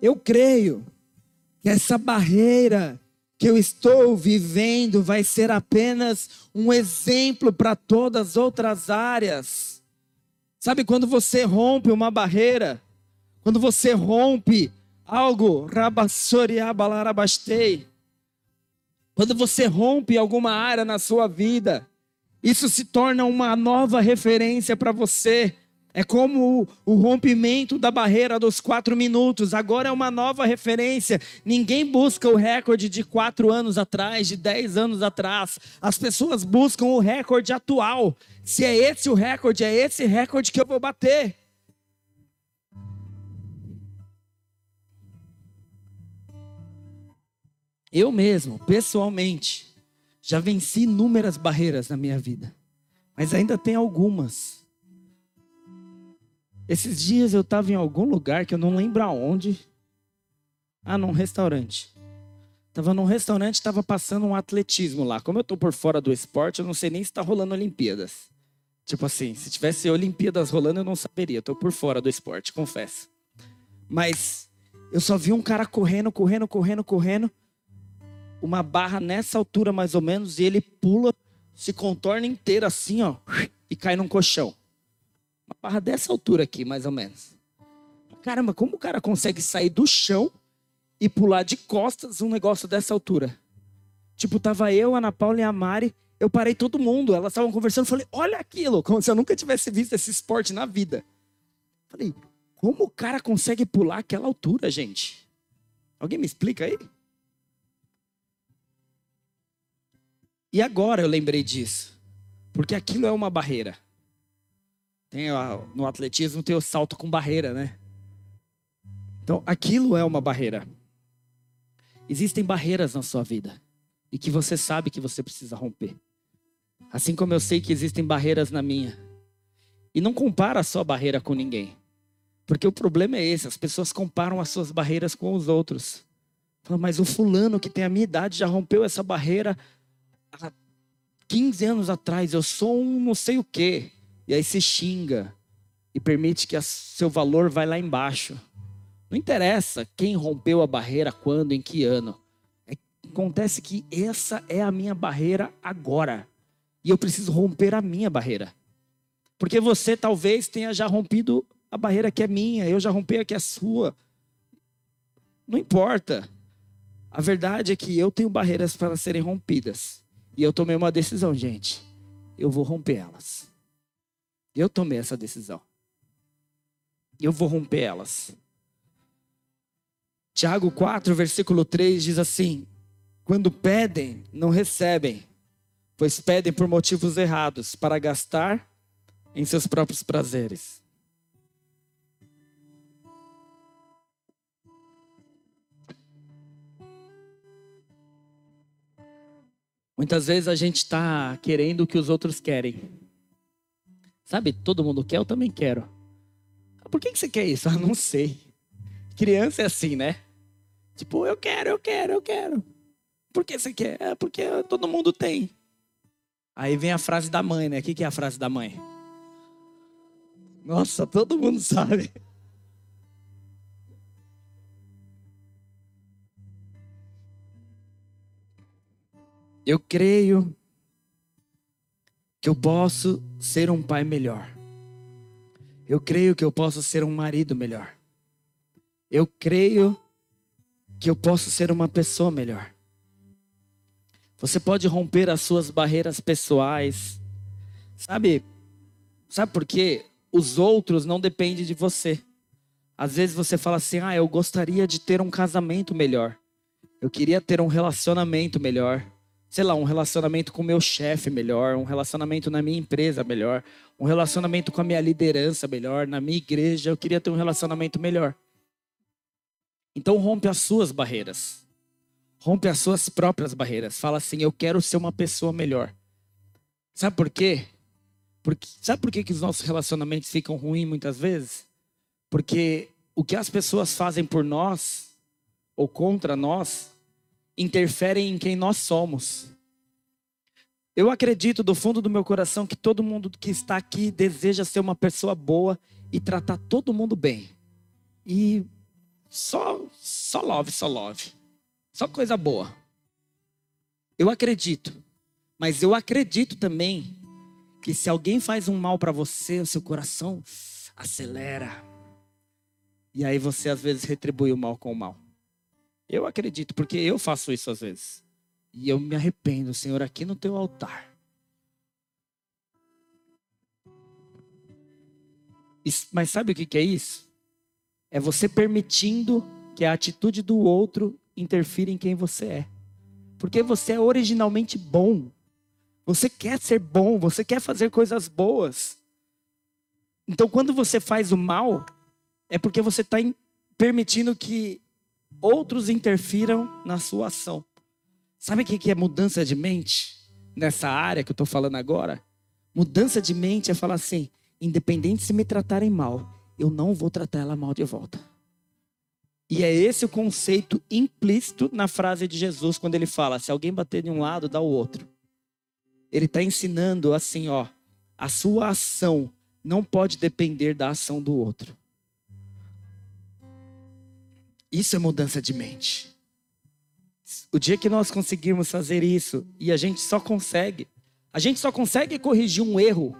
Eu creio que essa barreira que eu estou vivendo vai ser apenas um exemplo para todas as outras áreas. Sabe quando você rompe uma barreira, quando você rompe algo, rabassoriabalarabastei, quando você rompe alguma área na sua vida, isso se torna uma nova referência para você. É como o, rompimento da barreira dos quatro minutos. Agora é uma nova referência. Ninguém busca o recorde de quatro anos atrás, de dez anos atrás. As pessoas buscam o recorde atual. Se é esse o recorde, é esse recorde que eu vou bater. Eu mesmo, pessoalmente, já venci inúmeras barreiras na minha vida, mas ainda tem algumas esses dias eu estava em algum lugar que eu não lembro aonde. Ah, num restaurante. Tava num restaurante, estava passando um atletismo lá. Como eu tô por fora do esporte, eu não sei nem se está rolando Olimpíadas. Tipo assim, se tivesse Olimpíadas rolando, eu não saberia. Eu tô por fora do esporte, confesso. Mas eu só vi um cara correndo, correndo, correndo, correndo. Uma barra nessa altura mais ou menos, e ele pula, se contorna inteiro assim, ó, e cai num colchão. Uma barra dessa altura aqui, mais ou menos. Caramba, como o cara consegue sair do chão e pular de costas um negócio dessa altura? Tipo, tava eu, Ana Paula e a Mari, eu parei todo mundo, elas estavam conversando, falei, olha aquilo, como se eu nunca tivesse visto esse esporte na vida. Falei, como o cara consegue pular aquela altura, gente? Alguém me explica aí? E agora eu lembrei disso, porque aquilo é uma barreira. Tem, no atletismo tem o salto com barreira, né? Então, aquilo é uma barreira. Existem barreiras na sua vida e que você sabe que você precisa romper. Assim como eu sei que existem barreiras na minha. E não compara a sua barreira com ninguém. Porque o problema é esse, as pessoas comparam as suas barreiras com os outros. Falam, mas o fulano que tem a minha idade já rompeu essa barreira há 15 anos atrás, eu sou um não sei o quê. E aí se xinga e permite que seu valor vai lá embaixo. Não interessa quem rompeu a barreira, quando, em que ano. É, acontece que essa é a minha barreira agora. E eu preciso romper a minha barreira. Porque você talvez tenha já rompido a barreira que é minha, eu já rompi a que é sua. Não importa. A verdade é que eu tenho barreiras para serem rompidas. E eu tomei uma decisão, gente. Eu vou romper elas. Eu tomei essa decisão. Eu vou romper elas. Tiago 4, versículo 3 diz assim: Quando pedem, não recebem, pois pedem por motivos errados, para gastar em seus próprios prazeres. Muitas vezes a gente está querendo o que os outros querem. Sabe, todo mundo quer, eu também quero. Por que, você quer isso? <laughs> Ah, não sei. Criança é assim, né? Tipo, eu quero, eu quero, eu quero. Por que você quer? É porque todo mundo tem. Aí vem a frase da mãe, né? O que é a frase da mãe? Nossa, todo mundo sabe. Eu creio que eu posso ser um pai melhor. Eu creio que eu posso ser um marido melhor. Eu creio que eu posso ser uma pessoa melhor. Você pode romper as suas barreiras pessoais. Sabe? Sabe por quê? Os outros não dependem de você. Às vezes você fala assim: "Ah, eu gostaria de ter um casamento melhor. Eu queria ter um relacionamento melhor sei lá, um relacionamento com o meu chefe melhor, um relacionamento na minha empresa melhor, um relacionamento com a minha liderança melhor, na minha igreja, eu queria ter um relacionamento melhor. Então rompe as suas barreiras. Rompe as suas próprias barreiras. Fala assim: eu quero ser uma pessoa melhor. Sabe por quê? Porque, sabe por quê que os nossos relacionamentos ficam ruins muitas vezes? Porque o que as pessoas fazem por nós ou contra nós interferem em quem nós somos. Eu acredito do fundo do meu coração que todo mundo que está aqui deseja ser uma pessoa boa e tratar todo mundo bem. E só só love, só love. Só coisa boa. Eu acredito. Mas eu acredito também que se alguém faz um mal para você, o seu coração acelera. E aí você às vezes retribui o mal com o mal. Eu acredito, porque eu faço isso às vezes. E eu me arrependo, Senhor, aqui no teu altar. Mas sabe o que é isso? É você permitindo que a atitude do outro interfira em quem você é. Porque você é originalmente bom. Você quer ser bom, você quer fazer coisas boas. Então, quando você faz o mal, é porque você está permitindo que outros interfiram na sua ação. Sabe o que é mudança de mente? Nessa área que eu estou falando agora? Mudança de mente é falar assim: independente se me tratarem mal, eu não vou tratar ela mal de volta. E é esse o conceito implícito na frase de Jesus quando ele fala: se alguém bater de um lado, dá o outro. Ele está ensinando assim, ó, a sua ação não pode depender da ação do outro. Isso é mudança de mente. O dia que nós conseguirmos fazer isso, e a gente só consegue, a gente só consegue corrigir um erro.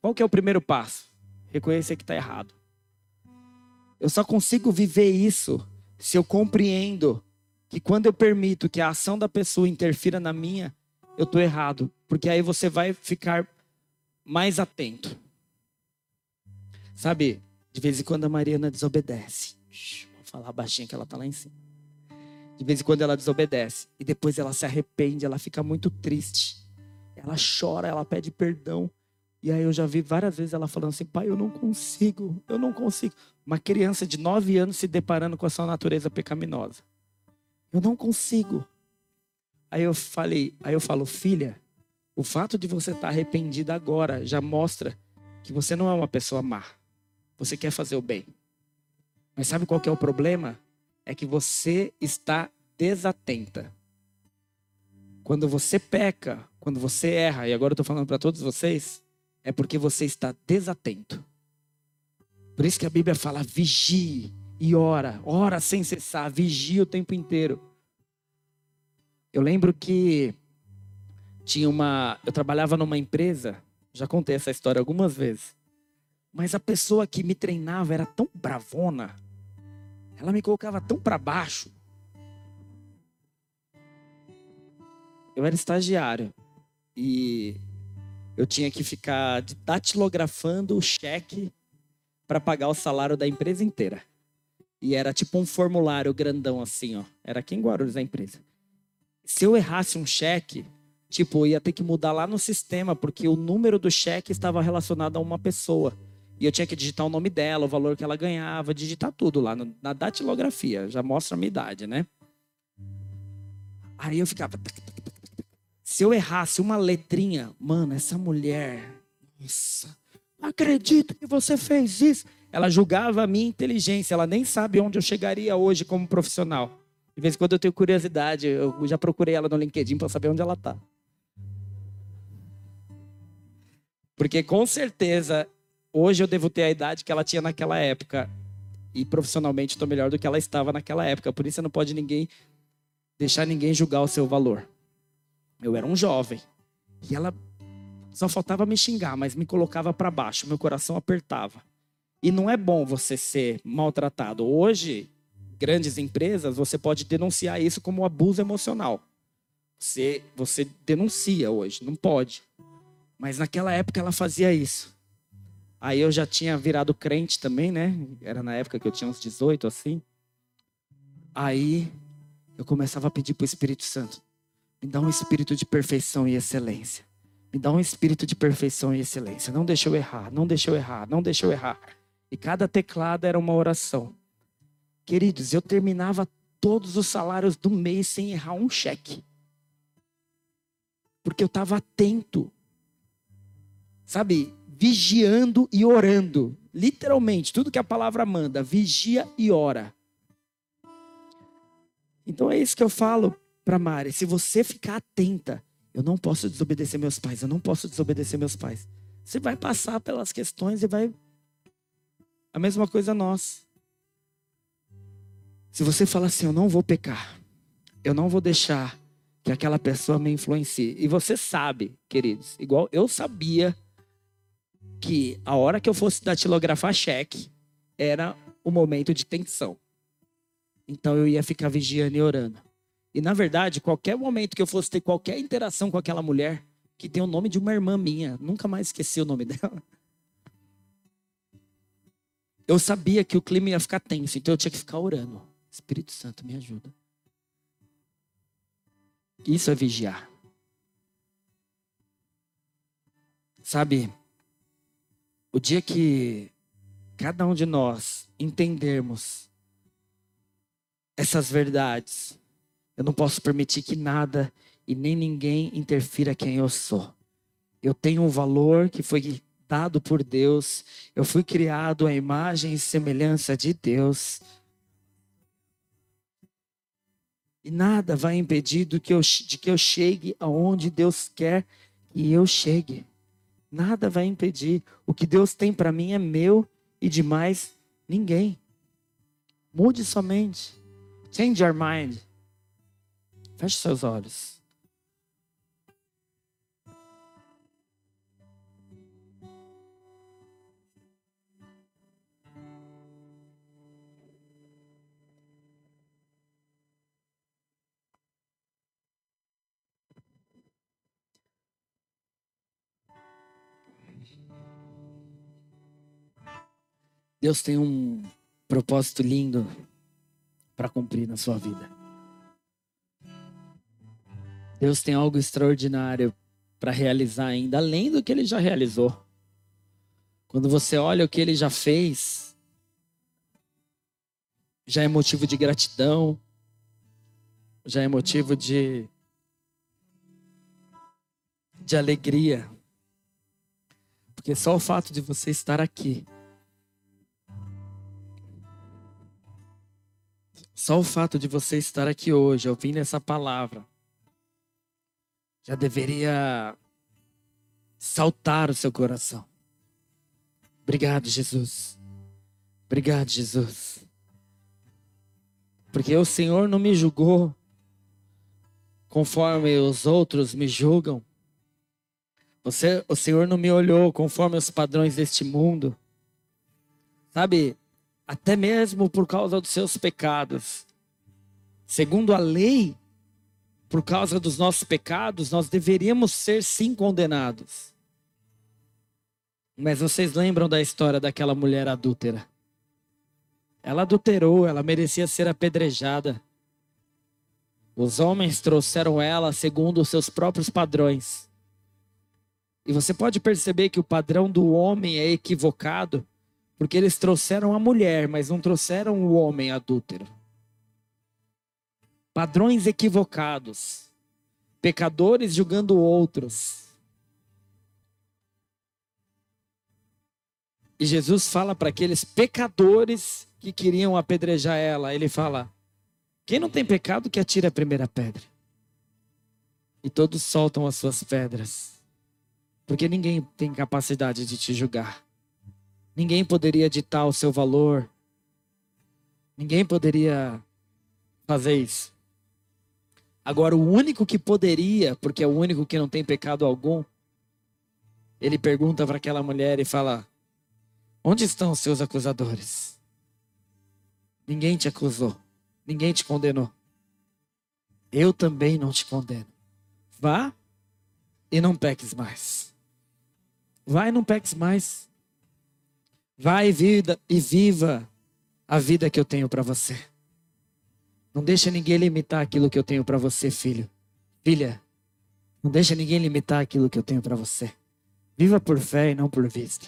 Qual que é o primeiro passo? Reconhecer que está errado. Eu só consigo viver isso se eu compreendo que quando eu permito que a ação da pessoa interfira na minha, eu estou errado. Porque aí você vai ficar mais atento. Sabe, de vez em quando a Mariana desobedece falar baixinho que ela tá lá em cima. De vez em quando ela desobedece e depois ela se arrepende, ela fica muito triste. Ela chora, ela pede perdão. E aí eu já vi várias vezes ela falando assim: "Pai, eu não consigo, eu não consigo". Uma criança de nove anos se deparando com a sua natureza pecaminosa. Eu não consigo. Aí eu falei, aí eu falo: "Filha, o fato de você estar tá arrependida agora já mostra que você não é uma pessoa má. Você quer fazer o bem. Mas sabe qual que é o problema? É que você está desatenta. Quando você peca, quando você erra, e agora eu estou falando para todos vocês, é porque você está desatento. Por isso que a Bíblia fala: vigie e ora, ora sem cessar, vigie o tempo inteiro. Eu lembro que tinha uma. Eu trabalhava numa empresa, já contei essa história algumas vezes, mas a pessoa que me treinava era tão bravona, ela me colocava tão para baixo. Eu era estagiário e eu tinha que ficar datilografando o cheque para pagar o salário da empresa inteira. E era tipo um formulário grandão assim, ó. Era aqui em Guarulhos a empresa. Se eu errasse um cheque, tipo, eu ia ter que mudar lá no sistema, porque o número do cheque estava relacionado a uma pessoa. E eu tinha que digitar o nome dela, o valor que ela ganhava, digitar tudo lá na datilografia. Já mostra a minha idade, né? Aí eu ficava. Se eu errasse uma letrinha, mano, essa mulher. Nossa, não acredito que você fez isso. Ela julgava a minha inteligência, ela nem sabe onde eu chegaria hoje como profissional. De vez em quando eu tenho curiosidade, eu já procurei ela no LinkedIn para saber onde ela está. Porque com certeza, hoje eu devo ter a idade que ela tinha naquela época. E profissionalmente estou melhor do que ela estava naquela época. Por isso não pode ninguém deixar ninguém julgar o seu valor. Eu era um jovem. E ela só faltava me xingar, mas me colocava para baixo, meu coração apertava. E não é bom você ser maltratado. Hoje, grandes empresas, você pode denunciar isso como abuso emocional. Você, você denuncia hoje, não pode. Mas naquela época ela fazia isso. Aí eu já tinha virado crente também, né? Era na época que eu tinha uns 18, assim. Aí eu começava a pedir para o Espírito Santo: me dá um espírito de perfeição e excelência. Me dá um espírito de perfeição e excelência. Não deixa eu errar, não deixa eu errar, não deixa eu errar. E cada teclado era uma oração. Queridos, eu terminava todos os salários do mês sem errar um cheque. Porque eu estava atento. Sabe? Vigiando e orando. Literalmente, tudo que a palavra manda, vigia e ora. Então é isso que eu falo para Mari. Se você ficar atenta, eu não posso desobedecer meus pais, eu não posso desobedecer meus pais. Você vai passar pelas questões e vai. A mesma coisa nós. Se você fala assim, eu não vou pecar, eu não vou deixar que aquela pessoa me influencie. E você sabe, queridos, igual eu sabia que a hora que eu fosse datilografar cheque era o momento de tensão. Então eu ia ficar vigiando e orando. E na verdade, qualquer momento que eu fosse ter qualquer interação com aquela mulher, que tem o nome de uma irmã minha, nunca mais esqueci o nome <laughs> dela. Eu sabia que o clima ia ficar tenso, então eu tinha que ficar orando. Espírito Santo, me ajuda. Isso é vigiar. Sabe, o dia que cada um de nós entendermos essas verdades, eu não posso permitir que nada e nem ninguém interfira quem eu sou. Eu tenho um valor que foi dado por Deus. Eu fui criado à imagem e semelhança de Deus. E nada vai impedir que eu, de que eu chegue aonde Deus quer que eu chegue. Nada vai impedir. O que Deus tem para mim é meu e de mais ninguém. Mude somente. Change your mind. Feche seus olhos. Deus tem um propósito lindo para cumprir na sua vida. Deus tem algo extraordinário para realizar ainda, além do que ele já realizou. Quando você olha o que ele já fez, já é motivo de gratidão, já é motivo de, de alegria. Porque só o fato de você estar aqui Só o fato de você estar aqui hoje, ouvindo essa palavra, já deveria saltar o seu coração. Obrigado, Jesus. Obrigado, Jesus. Porque o Senhor não me julgou conforme os outros me julgam. Você, o Senhor não me olhou conforme os padrões deste mundo. Sabe, até mesmo por causa dos seus pecados. Segundo a lei, por causa dos nossos pecados, nós deveríamos ser sim condenados. Mas vocês lembram da história daquela mulher adúltera? Ela adulterou, ela merecia ser apedrejada. Os homens trouxeram ela segundo os seus próprios padrões. E você pode perceber que o padrão do homem é equivocado porque eles trouxeram a mulher, mas não trouxeram o homem adúltero. Padrões equivocados. Pecadores julgando outros. E Jesus fala para aqueles pecadores que queriam apedrejar ela. Ele fala: Quem não tem pecado que atire a primeira pedra. E todos soltam as suas pedras. Porque ninguém tem capacidade de te julgar. Ninguém poderia ditar o seu valor. Ninguém poderia fazer isso. Agora, o único que poderia, porque é o único que não tem pecado algum, ele pergunta para aquela mulher e fala: Onde estão os seus acusadores? Ninguém te acusou, ninguém te condenou. Eu também não te condeno. Vá e não peques mais. Vai e não peques mais. Vai vida e viva a vida que eu tenho para você. Não deixa ninguém limitar aquilo que eu tenho para você, filho. Filha, não deixa ninguém limitar aquilo que eu tenho para você. Viva por fé e não por vista.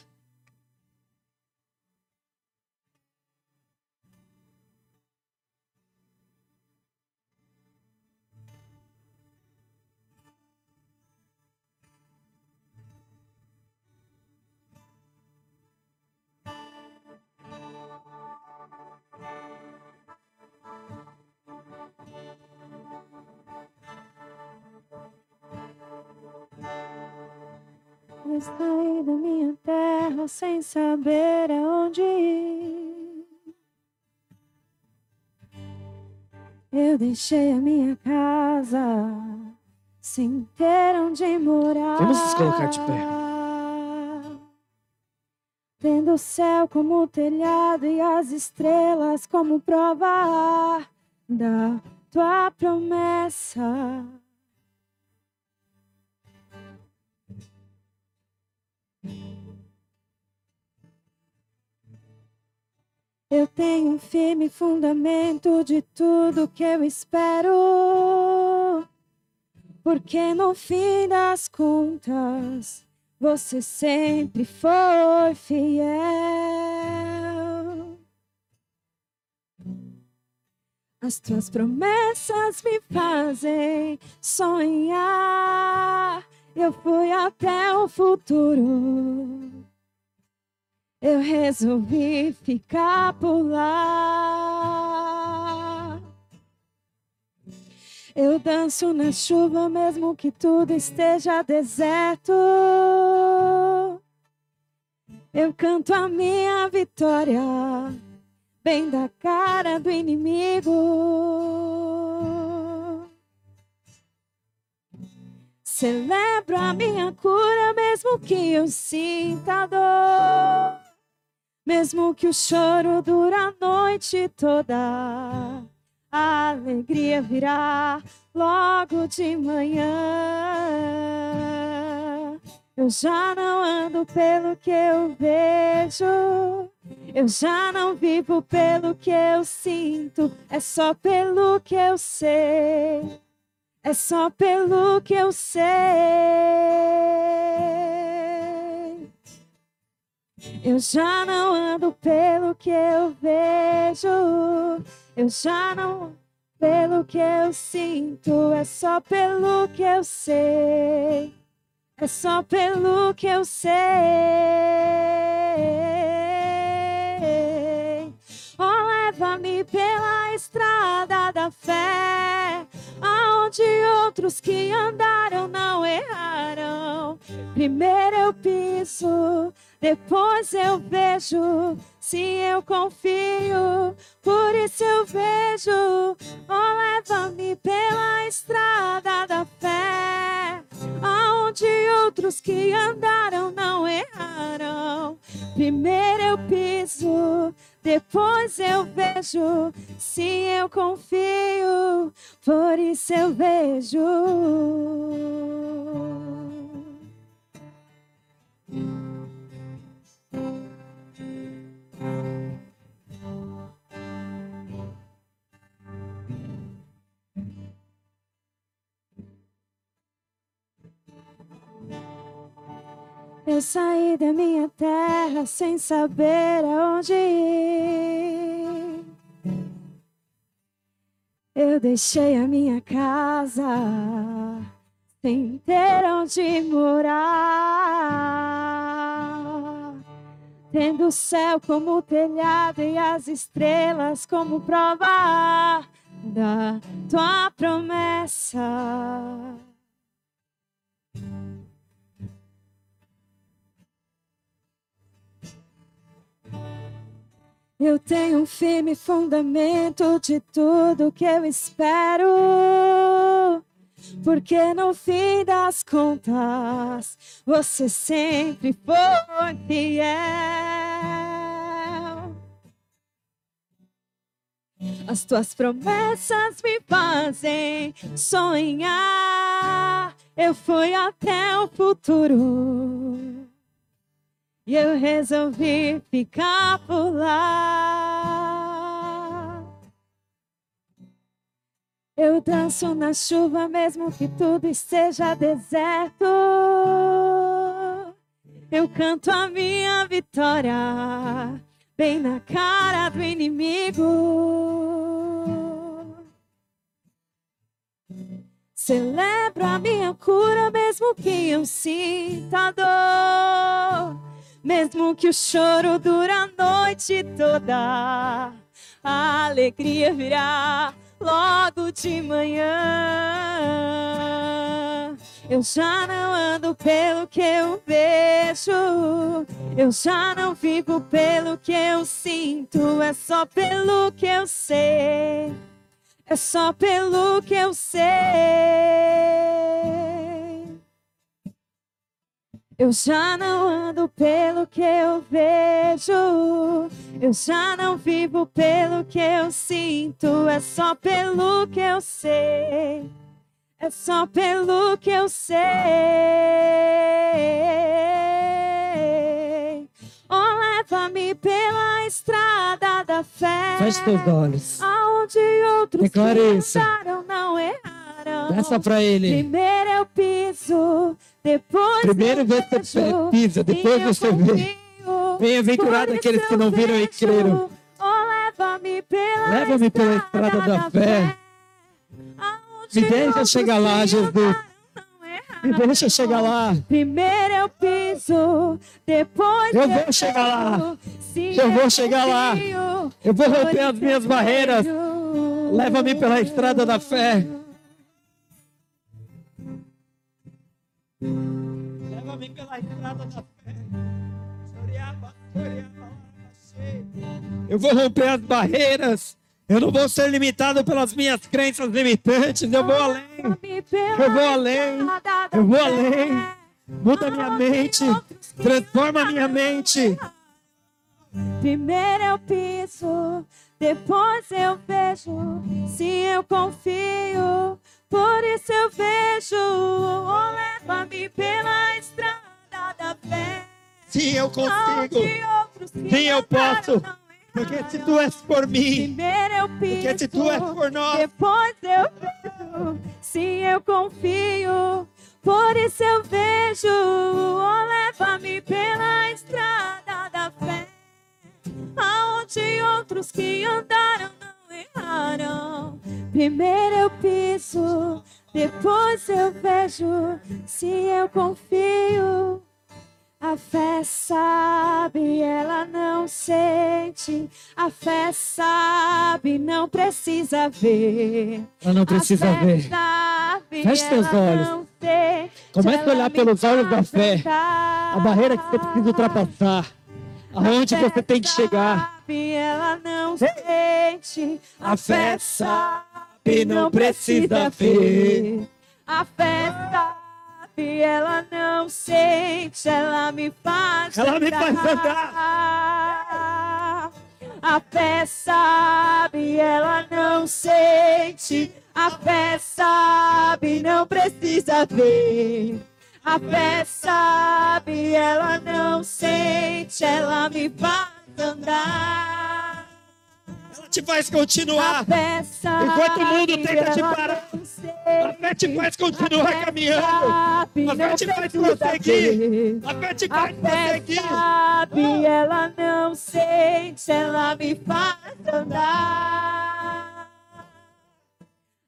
Eu saí da minha terra sem saber aonde ir. Eu deixei a minha casa sem ter onde morar. Vamos nos colocar de pé. Tendo o céu como telhado e as estrelas como prova da tua promessa. Eu tenho um firme fundamento de tudo que eu espero. Porque no fim das contas, você sempre foi fiel. As tuas promessas me fazem sonhar. Eu fui até o futuro eu resolvi ficar por lá. Eu danço na chuva, mesmo que tudo esteja deserto. Eu canto a minha vitória, bem da cara do inimigo. Celebro a minha cura, mesmo que eu sinta dor. Mesmo que o choro dure a noite toda, a alegria virá logo de manhã. Eu já não ando pelo que eu vejo, eu já não vivo pelo que eu sinto, é só pelo que eu sei, é só pelo que eu sei. Eu já não ando pelo que eu vejo, eu já não pelo que eu sinto, é só pelo que eu sei, é só pelo que eu sei. Oh, leva-me pela estrada da fé, aonde outros que andaram não erraram. Primeiro eu piso depois eu vejo se eu confio, por isso eu vejo. Oh, leva-me pela estrada da fé, aonde outros que andaram não erraram. Primeiro eu piso, depois eu vejo se eu confio, por isso eu vejo. Eu saí da minha terra sem saber aonde ir. Eu deixei a minha casa sem ter onde morar. Tendo o céu como telhado e as estrelas como prova da tua promessa. Eu tenho um firme fundamento de tudo que eu espero. Porque no fim das contas, você sempre foi fiel. As tuas promessas me fazem sonhar. Eu fui até o futuro. E eu resolvi ficar por lá. Eu danço na chuva, mesmo que tudo esteja deserto. Eu canto a minha vitória, bem na cara do inimigo. Celebro a minha cura, mesmo que eu sinta dor. Mesmo que o choro dure a noite toda, a alegria virá logo de manhã. Eu já não ando pelo que eu vejo, eu já não vivo pelo que eu sinto, é só pelo que eu sei, é só pelo que eu sei. Eu já não ando pelo que eu vejo, eu já não vivo pelo que eu sinto, é só pelo que eu sei, é só pelo que eu sei. Oh, leva-me pela estrada da fé. Feche teus olhos. Aonde outros Declare isso. não erraram. Peça pra ele. Primeiro eu piso, depois Primeiro eu vejo, pisa, depois você vê. Bem-aventurado aqueles que não viram e creram. Oh, leva-me pela, Leva-me pela estrada da fé. Aonde Me deixa chegar lá, Jesus. Me deixa chegar lá. Primeiro eu piso, depois Eu vou chegar lá. Eu vou chegar lá. Eu vou romper as minhas barreiras. Leva-me pela estrada da fé. Leva-me pela estrada da fé. Eu vou romper as barreiras. Eu não vou ser limitado pelas minhas crenças limitantes. Eu vou além. Eu vou além. Eu vou além. Muda minha mente. Transforma minha mente. Primeiro eu piso, depois eu vejo. Se eu confio, por isso eu vejo. Oh, leva-me pela estrada da fé. Sim, eu consigo. Sim, eu posso. Porque se tu és por mim, Primeiro eu piso, porque se tu és por nós, depois eu vejo. Se eu confio, por isso eu vejo. Oh, leva-me pela estrada da fé. Aonde outros que andaram. Primeiro eu piso, depois eu vejo. Se eu confio. A fé sabe, ela não sente. A fé sabe, não precisa ver. ela não precisa a fé ver. Sabe, Feche teus ela olhos. sente, Comece a olhar pelos olhos da fé. A barreira que você precisa ultrapassar. Aonde você tem que chegar. Sabe, ela não sente. A fé sabe, não precisa ver. A fé sabe, ela não sente. Ela me faz Ela me faz andar. A fé sabe, ela não sente. A fé sabe, não precisa ver. A fé sabe, ela não sente. Ela me faz andar. Te faz continuar. Enquanto o mundo tenta te parar. A fé te faz continuar caminhando. A fé te faz prosseguir. A fé te faz prosseguir. sabe, ela não sente, ela me faz andar.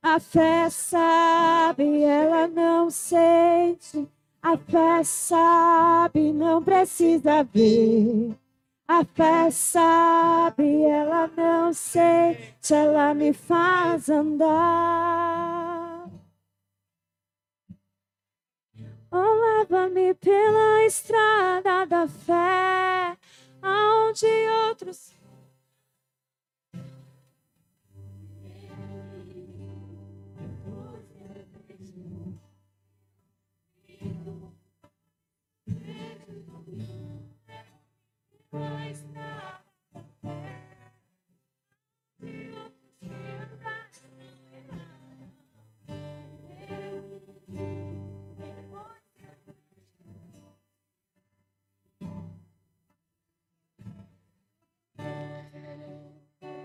A fé sabe, ela não sente. A fé sabe, não precisa ver. A fé sabe, ela não sente, ela me faz andar. Oh, leva-me pela estrada da fé, aonde outros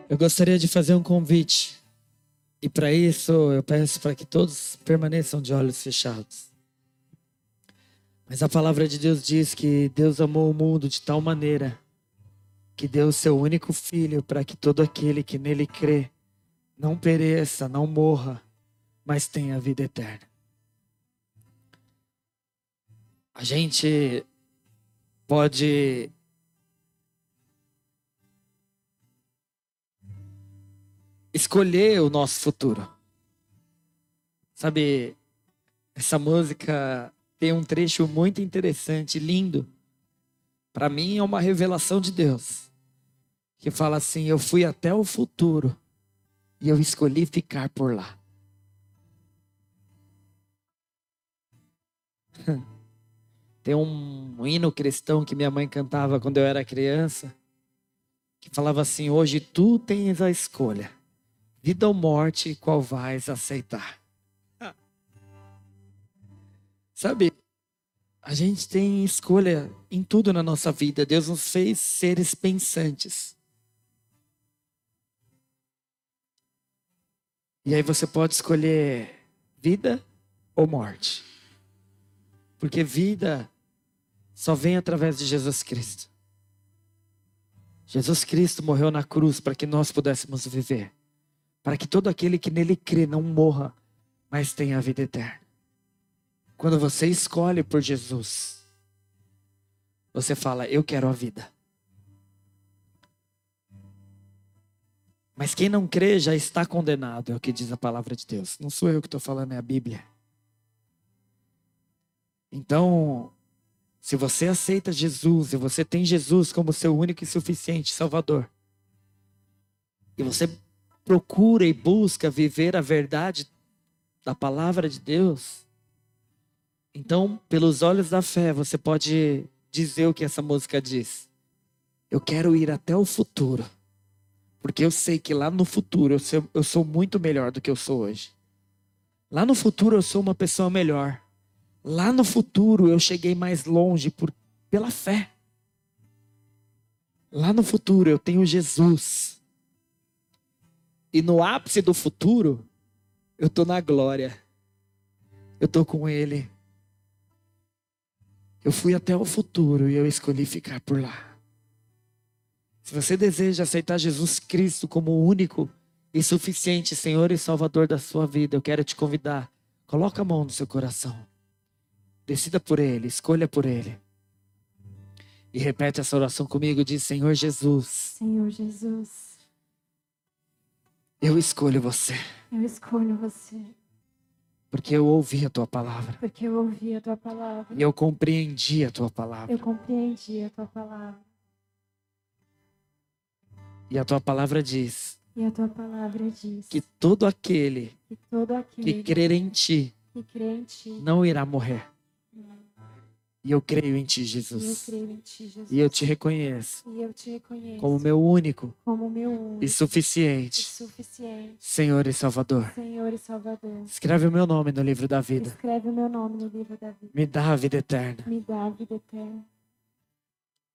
Eu gostaria de fazer um convite. E para isso, eu peço para que todos permaneçam de olhos fechados. Mas a palavra de Deus diz que Deus amou o mundo de tal maneira que deu o seu único filho para que todo aquele que nele crê não pereça, não morra, mas tenha vida eterna. A gente pode escolher o nosso futuro. Sabe, essa música tem um trecho muito interessante, lindo. Para mim é uma revelação de Deus. Que fala assim: Eu fui até o futuro e eu escolhi ficar por lá. <laughs> Tem um hino cristão que minha mãe cantava quando eu era criança, que falava assim: Hoje tu tens a escolha, vida ou morte, qual vais aceitar. Sabe, a gente tem escolha em tudo na nossa vida. Deus nos fez seres pensantes. E aí você pode escolher vida ou morte. Porque vida só vem através de Jesus Cristo. Jesus Cristo morreu na cruz para que nós pudéssemos viver. Para que todo aquele que nele crê não morra, mas tenha a vida eterna. Quando você escolhe por Jesus, você fala: Eu quero a vida. Mas quem não crê já está condenado, é o que diz a palavra de Deus. Não sou eu que estou falando, é a Bíblia. Então, se você aceita Jesus e você tem Jesus como seu único e suficiente Salvador, e você procura e busca viver a verdade da palavra de Deus, então, pelos olhos da fé, você pode dizer o que essa música diz. Eu quero ir até o futuro, porque eu sei que lá no futuro eu sou, eu sou muito melhor do que eu sou hoje. Lá no futuro eu sou uma pessoa melhor. Lá no futuro eu cheguei mais longe por, pela fé. Lá no futuro eu tenho Jesus. E no ápice do futuro, eu estou na glória. Eu estou com Ele. Eu fui até o futuro e eu escolhi ficar por lá. Se você deseja aceitar Jesus Cristo como o único e suficiente Senhor e Salvador da sua vida, eu quero te convidar. Coloca a mão no seu coração. Decida por Ele, escolha por Ele. E repete essa oração comigo, diz Senhor Jesus. Senhor Jesus. Eu escolho você. Eu escolho você. Porque eu ouvi a tua palavra. Porque eu ouvi a tua palavra. E eu compreendi a tua palavra. Eu compreendi a tua palavra. E a tua palavra diz. E a tua palavra diz. Que todo aquele que, todo aquele que crer em ti. Que crê em ti. Não irá morrer. E eu creio em ti, Jesus. E eu creio em ti, Jesus. E eu te reconheço. Eu te reconheço. Como meu único. Como meu único. E suficiente. E suficiente. Senhor e Salvador. Senhor e Salvador. Escreve o meu nome no livro da vida. Escreve o meu nome no livro da vida. Me dá a vida eterna. Me dá a vida eterna.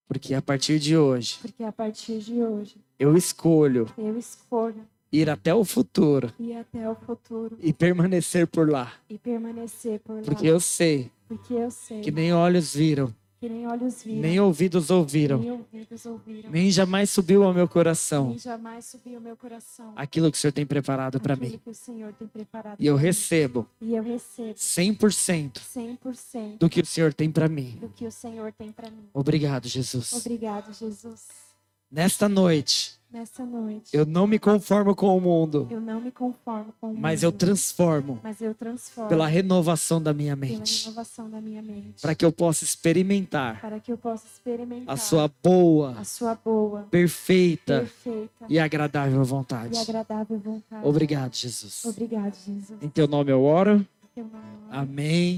Porque a partir de hoje. Porque a partir de hoje. Eu escolho. Eu escolho ir até o futuro. Ir até o futuro. E permanecer por lá. E permanecer por lá. Porque eu sei. Porque eu sei. Que nem olhos viram. Que nem olhos viram. Nem ouvidos ouviram. Nem ouvidos ouviram. Nem jamais subiu ao meu coração. Nem jamais subiu ao meu coração. Aquilo que o Senhor tem preparado para mim. Que o Senhor tem preparado e eu recebo. E eu recebo. 100%. 100% do que o Senhor tem para mim. Do que o Senhor tem para mim. Obrigado, Jesus. Obrigado, Jesus. Nesta noite. Nessa noite. Eu não me conformo com o mundo. Eu não me conformo com o mundo. Mas eu transformo. Mas eu transformo. Pela renovação da minha mente. Pela renovação da minha mente. Para que eu possa experimentar. Para que eu possa experimentar. A sua boa. A sua boa. Perfeita. Perfeita. E agradável vontade. E agradável vontade. Obrigado, Jesus. Obrigado, Jesus. Em teu nome eu oro. Em teu nome eu oro. Amém.